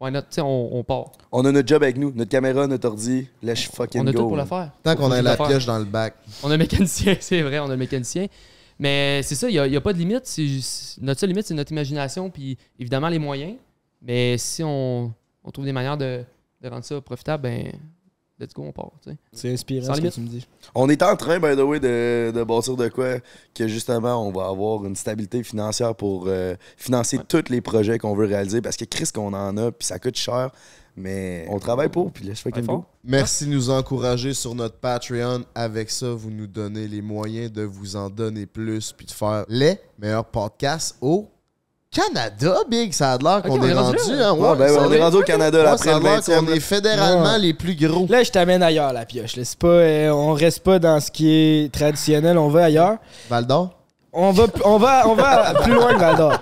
Why not? Tu sais, on, on part. On a notre job avec nous, notre caméra, notre ordi. Let's fucking On a go. tout pour le man. faire. Tant qu'on a la le faire. pioche dans le bac. On a le mécanicien, c'est vrai, on a le mécanicien. Mais c'est ça, il n'y a, pas de limite. Notre seule limite, c'est notre imagination, puis évidemment les moyens. Mais si on, on trouve des manières de, de rendre ça profitable, ben, let's go, on part. C'est inspirant ce que tu me dis. On est en train, by the way, de, de bâtir de quoi que justement, on va avoir une stabilité financière pour euh, financer Ouais. tous les projets qu'on veut réaliser parce que Chris, qu'on en a, puis ça coûte cher, mais on travaille pour, puis go. fort. Merci de nous encourager sur notre Patreon. Avec ça, vous nous donnez les moyens de vous en donner plus puis de faire les meilleurs podcasts au Canada, Big. Ça a l'air qu'on on est rendu hein, Ouais, ben, on est rendu au Canada là, Ouais, après ça a le l'air 20e. qu'on est fédéralement Ouais. les plus gros. Là, je t'amène ailleurs, la pioche. là. C'est pas, euh, on reste pas dans ce qui est traditionnel, on va ailleurs. Val d'Or? On va, on va, on va plus loin que Val d'Or.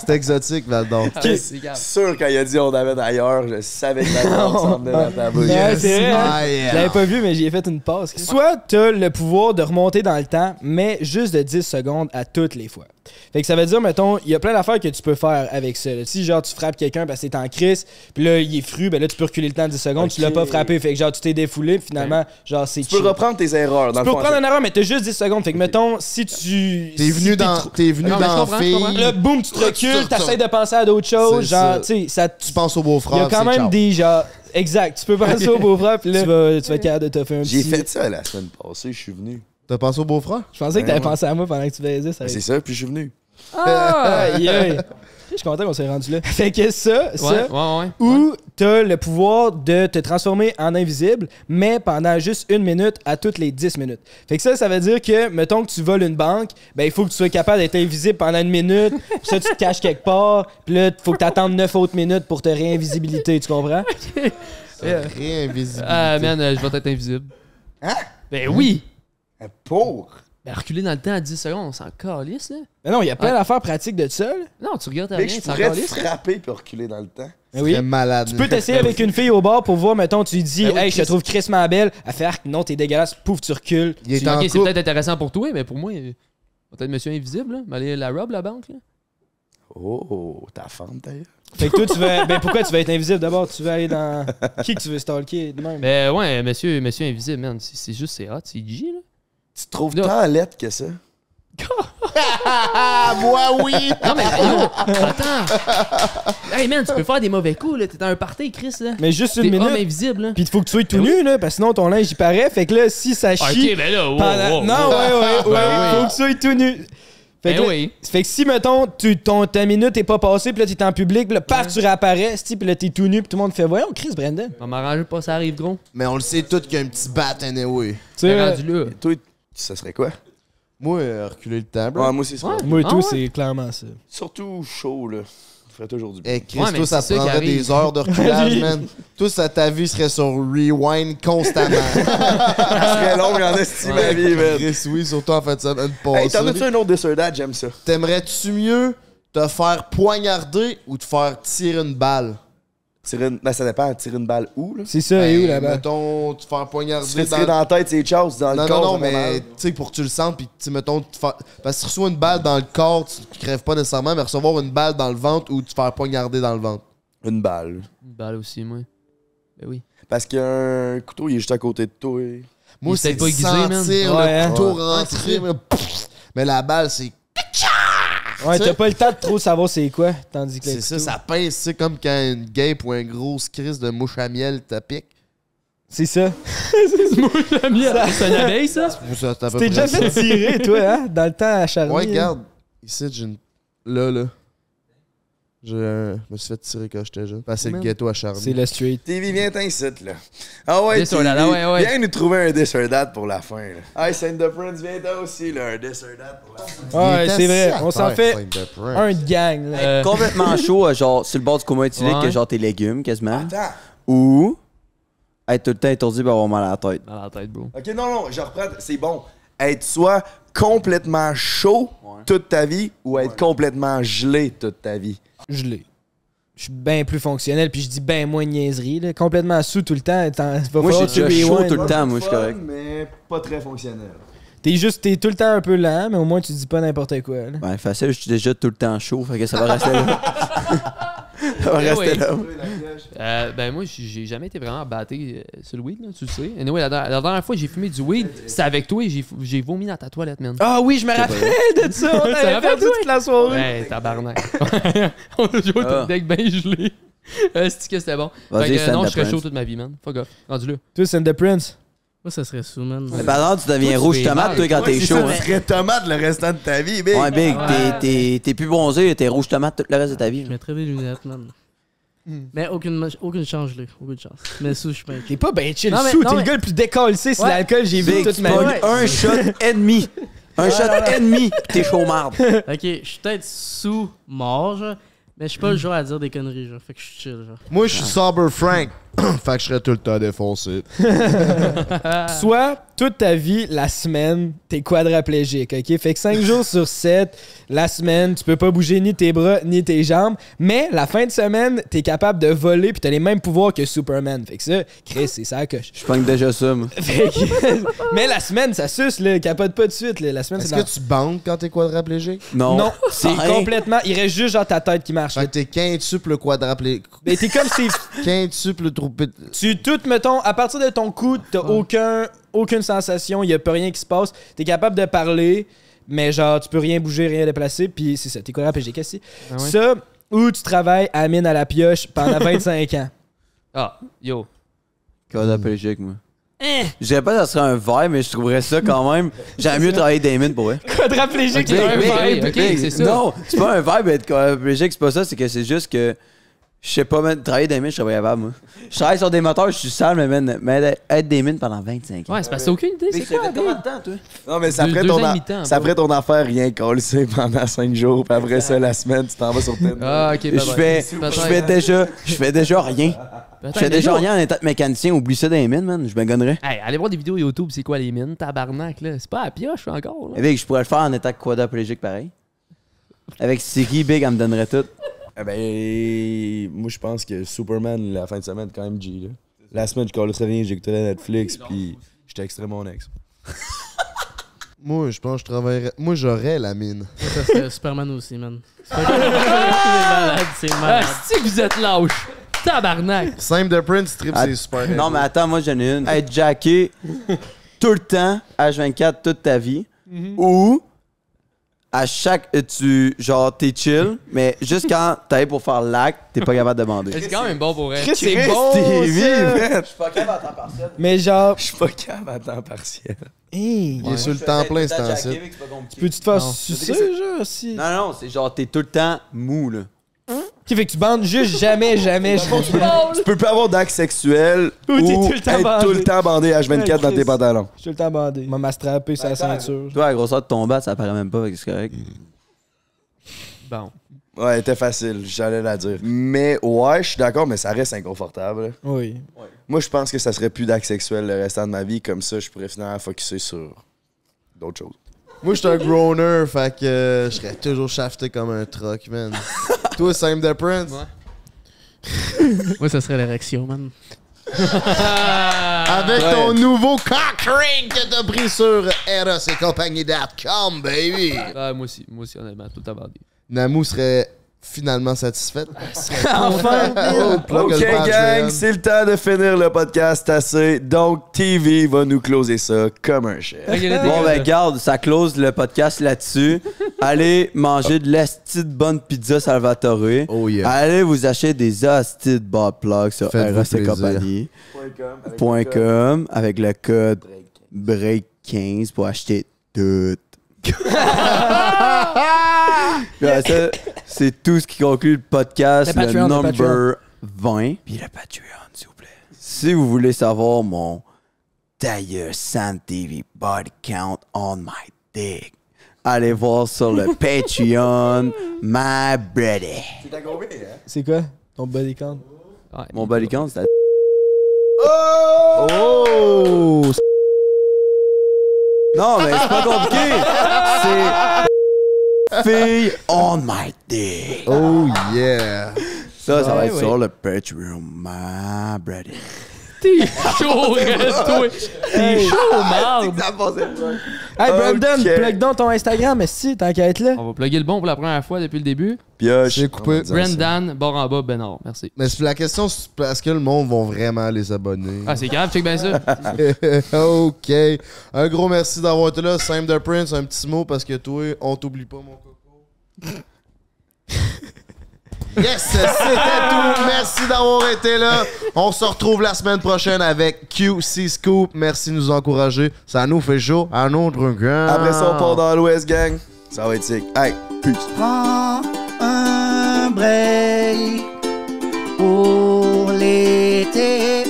C'est exotique, Val d'Or. C'est grave. Sûr, quand il a dit on avait d'ailleurs, je savais que la s'en venait dans ta bouche. Ouais, c'est vrai. hein? Ah, yeah. Je l'avais pas vu, mais j'y ai fait une passe. Soit t'as le pouvoir de remonter dans le temps, mais juste de 10 secondes à toutes les fois. Fait que ça veut dire, mettons, il y a plein d'affaires que tu peux faire avec ça. là. Si genre tu frappes quelqu'un parce que t'es en crise, puis là il est fru, ben là tu peux reculer le temps de 10 secondes, tu l'as pas frappé. Fait que genre tu t'es défoulé, puis finalement, genre c'est Tu peux reprendre tes erreurs dans Tu le peux reprendre une erreur, mais t'as juste 10 secondes. Fait que mettons, si tu. T'es si venu dans, t'es venu Non, dans. Fille. Là, boum, tu te recules, t'essaies de penser à d'autres choses. Genre, tu sais, ça. Tu penses au beau-frère. Il y a quand même ciao. des genre. Exact, tu peux penser au beau-frère, puis là, tu vas, tu vas être capable de te faire un J'ai petit. fait ça la semaine passée, je suis venu. T'as pensé au beau-frère? Je pensais que t'avais Ouais, ouais. pensé à moi pendant que tu faisais ça. C'est ça, puis je suis venu. Aïe. Je suis content qu'on s'est rendu là. Fait que ça, ça. Ouais, ouais, ouais. Ou t'as le pouvoir de te transformer en invisible, mais pendant juste une minute à toutes les 10 minutes. Fait que ça, ça veut dire que, mettons que tu voles une banque, ben il faut que tu sois capable d'être invisible pendant une minute, puis ça tu te caches quelque part, puis là, il faut que tu attendes 9 autres minutes pour te réinvisibilité, tu comprends? Réinvisibilité. Ah, man, euh, je vais être invisible. Hein? Ben oui! Un Pour? Ben, reculer dans le temps à 10 secondes, on s'en calisse, là. Mais non, il y a plein Ouais. d'affaires pratiques de ça. là. Non, tu regardes à Mec, rien, je tu s'en pourrais te calisse. frapper puis reculer dans le temps. Ben oui. Très malade. Tu peux t'essayer avec une fille au bar pour voir, mettons, tu lui dis, Ben oui, hey, je te Chris. trouve crissement belle. Elle fait, ah, non, t'es dégueulasse, pouf, tu recules. Il est Tu- en Ok, c'est couple. peut-être intéressant pour toi, mais pour moi, euh, peut-être Monsieur Invisible, là. M'aller la robe, la banque, là. Oh, ta femme d'ailleurs. Fait que toi, tu veux. Ben pourquoi tu veux être invisible? D'abord Tu veux aller dans. Qui que tu veux stalker de même? Ben ouais, Monsieur, monsieur Invisible, man. C'est c'est juste, c'est hot, c'est G, là. Tu te trouves Là. tant lettre que ça? Ah, moi, oui! Non, mais yo, attends! Hey, man, tu peux faire des mauvais coups, là. T'es dans un party, Chris, là. Mais juste une minute. invisible, là. Puis il faut que tu sois tout Ben nu, là, parce que sinon ton linge il paraît. Fait que là, si ça chie. Ok, ben là, wow, pendant- wow, Non, wow. ouais, ouais, ouais. Ben oui. Faut que tu sois tout nu. Fait que, Ben là- oui. fait que si, mettons, tu, ton, ta minute est pas passée, puis là, t'es en public, puis là, paf, tu réapparais, puis là, t'es tout nu, puis tout le monde fait Voyons, Chris Brandon. On va m'arranger pas, ça arrive, gros. Mais on le sait tous qu'il y a un petit bat anyway. Tu sais, T'es rendu là. Toi, ça serait quoi? Moi, euh, reculer le temps, bro. Ouais, moi aussi, c'est Ouais. ça. moi et Ah tout, ouais? c'est clairement ça. Surtout chaud, là. Je ferais toujours du bien. Eh, Chris, Ouais, mais toi, ça c'est ça qui prendrait arrive. des heures de reculage, man. Toi, ça, ta vie serait sur rewind constamment. Ça serait long en estime ma vie, man. Chris, oui, surtout en fin de semaine Hey, t'en as-tu un autre This That? J'aime ça. T'aimerais-tu mieux te faire poignarder ou te faire tirer une balle? Tirer une... ben, ça dépend, tirer une balle où, là? C'est ça, et où Ben, là-bas? Mettons, te faire poignarder Tu te fais tirer dans la tête, c'est Charles, dans Non, le non, corps. non, fait mais tu sais, pour que tu le sentes, puis tu mettons, te faire- parce que si tu reçois une balle dans le corps, tu, tu crèves pas nécessairement, mais recevoir une balle dans le ventre ou te faire poignarder dans le ventre. Une balle. Une balle aussi, moi. Ben oui. Parce qu'un couteau, il est juste à côté de toi. Moi, Il c'est pas aiguisé, sentir Ouais, le hein? couteau Ouais. rentrer, mais, mais la balle, c'est Ouais, t'as pas le temps de trop savoir c'est quoi, tandis que c'est ça, ça pince, c'est comme quand une guêpe ou un grosse crise de mouche à miel te pique. C'est ça. C'est une abeille, ça? Ça, c'est à peu T'es déjà fait ça. tirer, toi, hein? Dans le temps acharné. Ouais, hein? regarde. Ici, j'ai une. Là, là. Je euh, me suis fait tirer quand j'étais jeune. C'est le ghetto acharné. C'est le street. TV, viens t'incite, là. Ah ouais, TV, ah ouais, ouais. Viens nous trouver un or That pour la fin, là. Hey, Saint de Prince, viens toi aussi, là, un or That pour la fin. Ouais, c'est vrai. On s'en fait un de gang, là. Euh, Complètement chaud, euh, genre sur le bord du coma éthylique, Ouais. que genre tes légumes quasiment. Attends. Ou être tout le temps étourdi par avoir mal à la tête. Dans la tête, bro. Ok, non, non, je reprends. C'est bon. Être soit complètement chaud toute ta vie ou être complètement gelé toute ta vie? Je l'ai. Je suis bien plus fonctionnel, puis je dis bien moins de niaiseries. Là. Complètement sous tout le temps. Va Moi, je suis chaud tout le temps, moi, je suis correct. mais pas très fonctionnel. T'es juste, t'es tout le temps un peu lent, mais au moins tu dis pas n'importe quoi. Là. Ben, facile, je suis déjà tout le temps chaud, fait que ça va rester là. va Eh rester oui. là. Euh, ben moi, j'ai jamais été vraiment batté euh, sur le weed, là, tu le sais. Anyway, la, la dernière fois j'ai fumé du weed, c'était avec toi et j'ai vomi dans ta toilette, man. Ah oui, je me rappelle de ça. On avait perdu toute la soirée. Ouais, tabarnak. On a joué Ah. au deck bien gelé. Euh, C'est que c'était bon? Vas-y, Fait que, euh, non, je serais chaud toute ma vie, man. Fuck off. Rendu là. Toi, c'est The Prince. Moi, ça serait sous, man. Mais par exemple, tu deviens Toi, tu rouge fais tomate, mal. toi, quand t'es c'est chaud. ça, hein. tu serais tomate le restant de ta vie, big. Ouais, Big, t'es- t'es- t'es plus bronzé, t'es rouge tomate tout le reste de ta vie. Je mettrais des lunettes, man. Hmm. Mais aucune, aucune chance, là. Aucune chance. Mais sous, je suis pas T'es pas ben chill Non, mais- sous. non, T'es le mais- gars le plus décalcé sur Ouais. l'alcool j'ai vu Big, toute tu ma pognes vie. un shot ennemi. Un shot ennemi, pis t'es chaud marde. Ok, je suis peut-être sous mort, genre. Mais je suis pas le genre à dire des conneries, genre. Fait que je suis chill, genre. Moi, je suis sober Frank. fait que je serais tout le temps défoncé. Soit toute ta vie, la semaine, t'es quadraplégique, ok? Fait que 5 jours sur 7, la semaine, tu peux pas bouger ni tes bras ni tes jambes, mais la fin de semaine, t'es capable de voler puis t'as les mêmes pouvoirs que Superman. Fait que ça, Chris, c'est ça la coche. Je pogne déjà ça, moi. Fait que- mais la semaine, ça suce, là, capote pas de suite, là. La semaine, Est-ce c'est que dans- tu bandes quand t'es quadriplégique? Non. Non, c'est complètement. Il reste juste genre ta tête qui marche. Fait là. que t'es quintuple. Mais t'es comme si Quintuple troupé. tu tout, mettons, à partir de ton cou, t'as aucun, aucune sensation, il y a pas rien qui se passe. T'es capable de parler, mais genre, tu peux rien bouger, rien déplacer, puis c'est ça, t'es c'est? Ah ouais? Ça, ou tu travailles à mine à la pioche pendant 25 ans. Ah, yo. Quadriplégique, moi. Je dirais pas que ça serait un vibe, mais je trouverais ça quand même. J'aimerais mieux travailler Damon pour vrai. Quadraplégique, c'est un ok, c'est ça. Non, c'est pas un vibe être quadriplégique, c'est pas ça, c'est que c'est juste que. Je sais pas, man, travailler des mines, je serais pas capable, moi. Je travaille sur des moteurs, je suis sale, mais, man, mais être des mines pendant 25 ans. Ouais, c'est parce que aucune idée, c'est quoi, combien de temps, toi? Non, mais ferait deux ton, a- ferait ton affaire rien coller pendant 5 jours, puis après ça, la semaine, tu t'en vas sur Tinder. Ah, ok, Je fais, je fais déjà, je fais déjà rien. Je fais déjà rien en état de mécanicien, oublie ça dans les mines, man, je me gonnerais. Hey, allez voir des vidéos YouTube, c'est quoi les mines, tabarnak, là. C'est pas à pioche encore, là. Avec, je pourrais le faire en état quadriplégique pareil. Avec Siri, Big, elle me donnerait tout. Eh ben, moi, je pense que Superman, la fin de semaine, quand même G, là. La semaine, je collerais rien, j'écouterais Netflix, puis je texterais mon ex. Moi, je pense que je travaillerais. Moi, j'aurais la mine. Ça serait Superman aussi, man. C'est malade, c'est Ah, malade. c'est que vous êtes lâche? Tabarnak. Simple de Prince, trip, Ah, c'est super. Non, mais attends, moi j'en ai une. Être jacké tout le temps, H24, toute ta vie. Ou à chaque. Tu. Genre, t'es chill, mais juste quand t'arrives pour faire l'acte, t'es pas capable de bander. C'est quand même bon pour elle. Chris, c'est Chris, bon, man! suis pas capable à temps partiel. Mais genre, Je suis pas calme à temps partiel. hey, Il est sur le temps plein, c'est ci peux-tu te faire sucer, genre, si... Non, non, c'est genre, t'es tout le temps mou, là. Qui fait que tu bandes juste jamais, jamais, jamais. Tu peux pas avoir d'acte sexuel Ou t'es tout le temps être bandé. tout le temps bandé H24 dans tes pantalons. Je suis tout le temps bandé. M'a mastrapé sur la ceinture. Toi, la grosseur de ton bat, ça apparaît même pas, c'est correct. Bon. Ouais, elle était facile, j'allais la dire. Mais ouais, je suis d'accord, mais ça reste inconfortable. Oui. Moi, je pense que ça serait plus d'acte sexuel le restant de ma vie. Comme ça, je pourrais finalement focusser sur d'autres choses. Moi, je suis un groaner, fait que euh, je serais toujours shafté comme un truck, man. Toi, Sam the Prince? Moi, ça serait l'érection, man. Avec Ouais. ton nouveau cock ring que t'as pris sur Eros et compagnie.com, baby! Ah, moi aussi, moi aussi, honnêtement, tout à bandé. Namou serait finalement satisfaite. Enfin! Ok, gang, c'est le temps de finir le podcast assez. Donc, TV va nous closer ça comme un chef. Bon, ben, garde, ça close le podcast là-dessus. Allez manger de l'asti de bonne pizza Salvatore. Oh yeah. Allez vous acheter des asti de bas plugs sur RS et com avec le code BREAK15 pour acheter tout. Ça, c'est tout ce qui conclut le podcast, Le le, Patreon, le number 20. Puis le Patreon, s'il vous plaît. Si vous voulez savoir mon tailleur Sam TV body count on my dick, allez voir sur le Patreon, my brother. C'est quoi? Ton body count? Ouais. Mon body count, c'est Oh! Non, mais c'est pas compliqué. C'est fille on my dick. Oh yeah! Ça, ça va Ouais, être ouais. sur le Patreon, my brother. T'es chaud, reste, toi. T'es chaud, marde. Hey Brandon, plug donc ton Instagram, mais si, tant qu'à être là. On va plugger le bon pour la première fois depuis le début. Pioche. J'ai coupé. Brendan, bord en bas, Benard. Merci. Mais c'est la question, c'est est-ce que le monde va vraiment les abonner? Ah, c'est grave, check bien ça. ok. Un gros merci d'avoir été là. Sam the Prince, un petit mot parce que toi, on t'oublie pas, mon coco. Yes, c'était tout. Merci d'avoir été là. On se retrouve la semaine prochaine avec QC Scoop. Merci de nous encourager. Ça nous fait chaud à notre cœur. Après ça, on part dans l'Ouest, gang. Ça va être sick. Hey, peace. Prends un break pour l'été.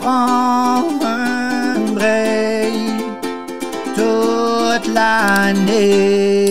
Prends un break toute l'année.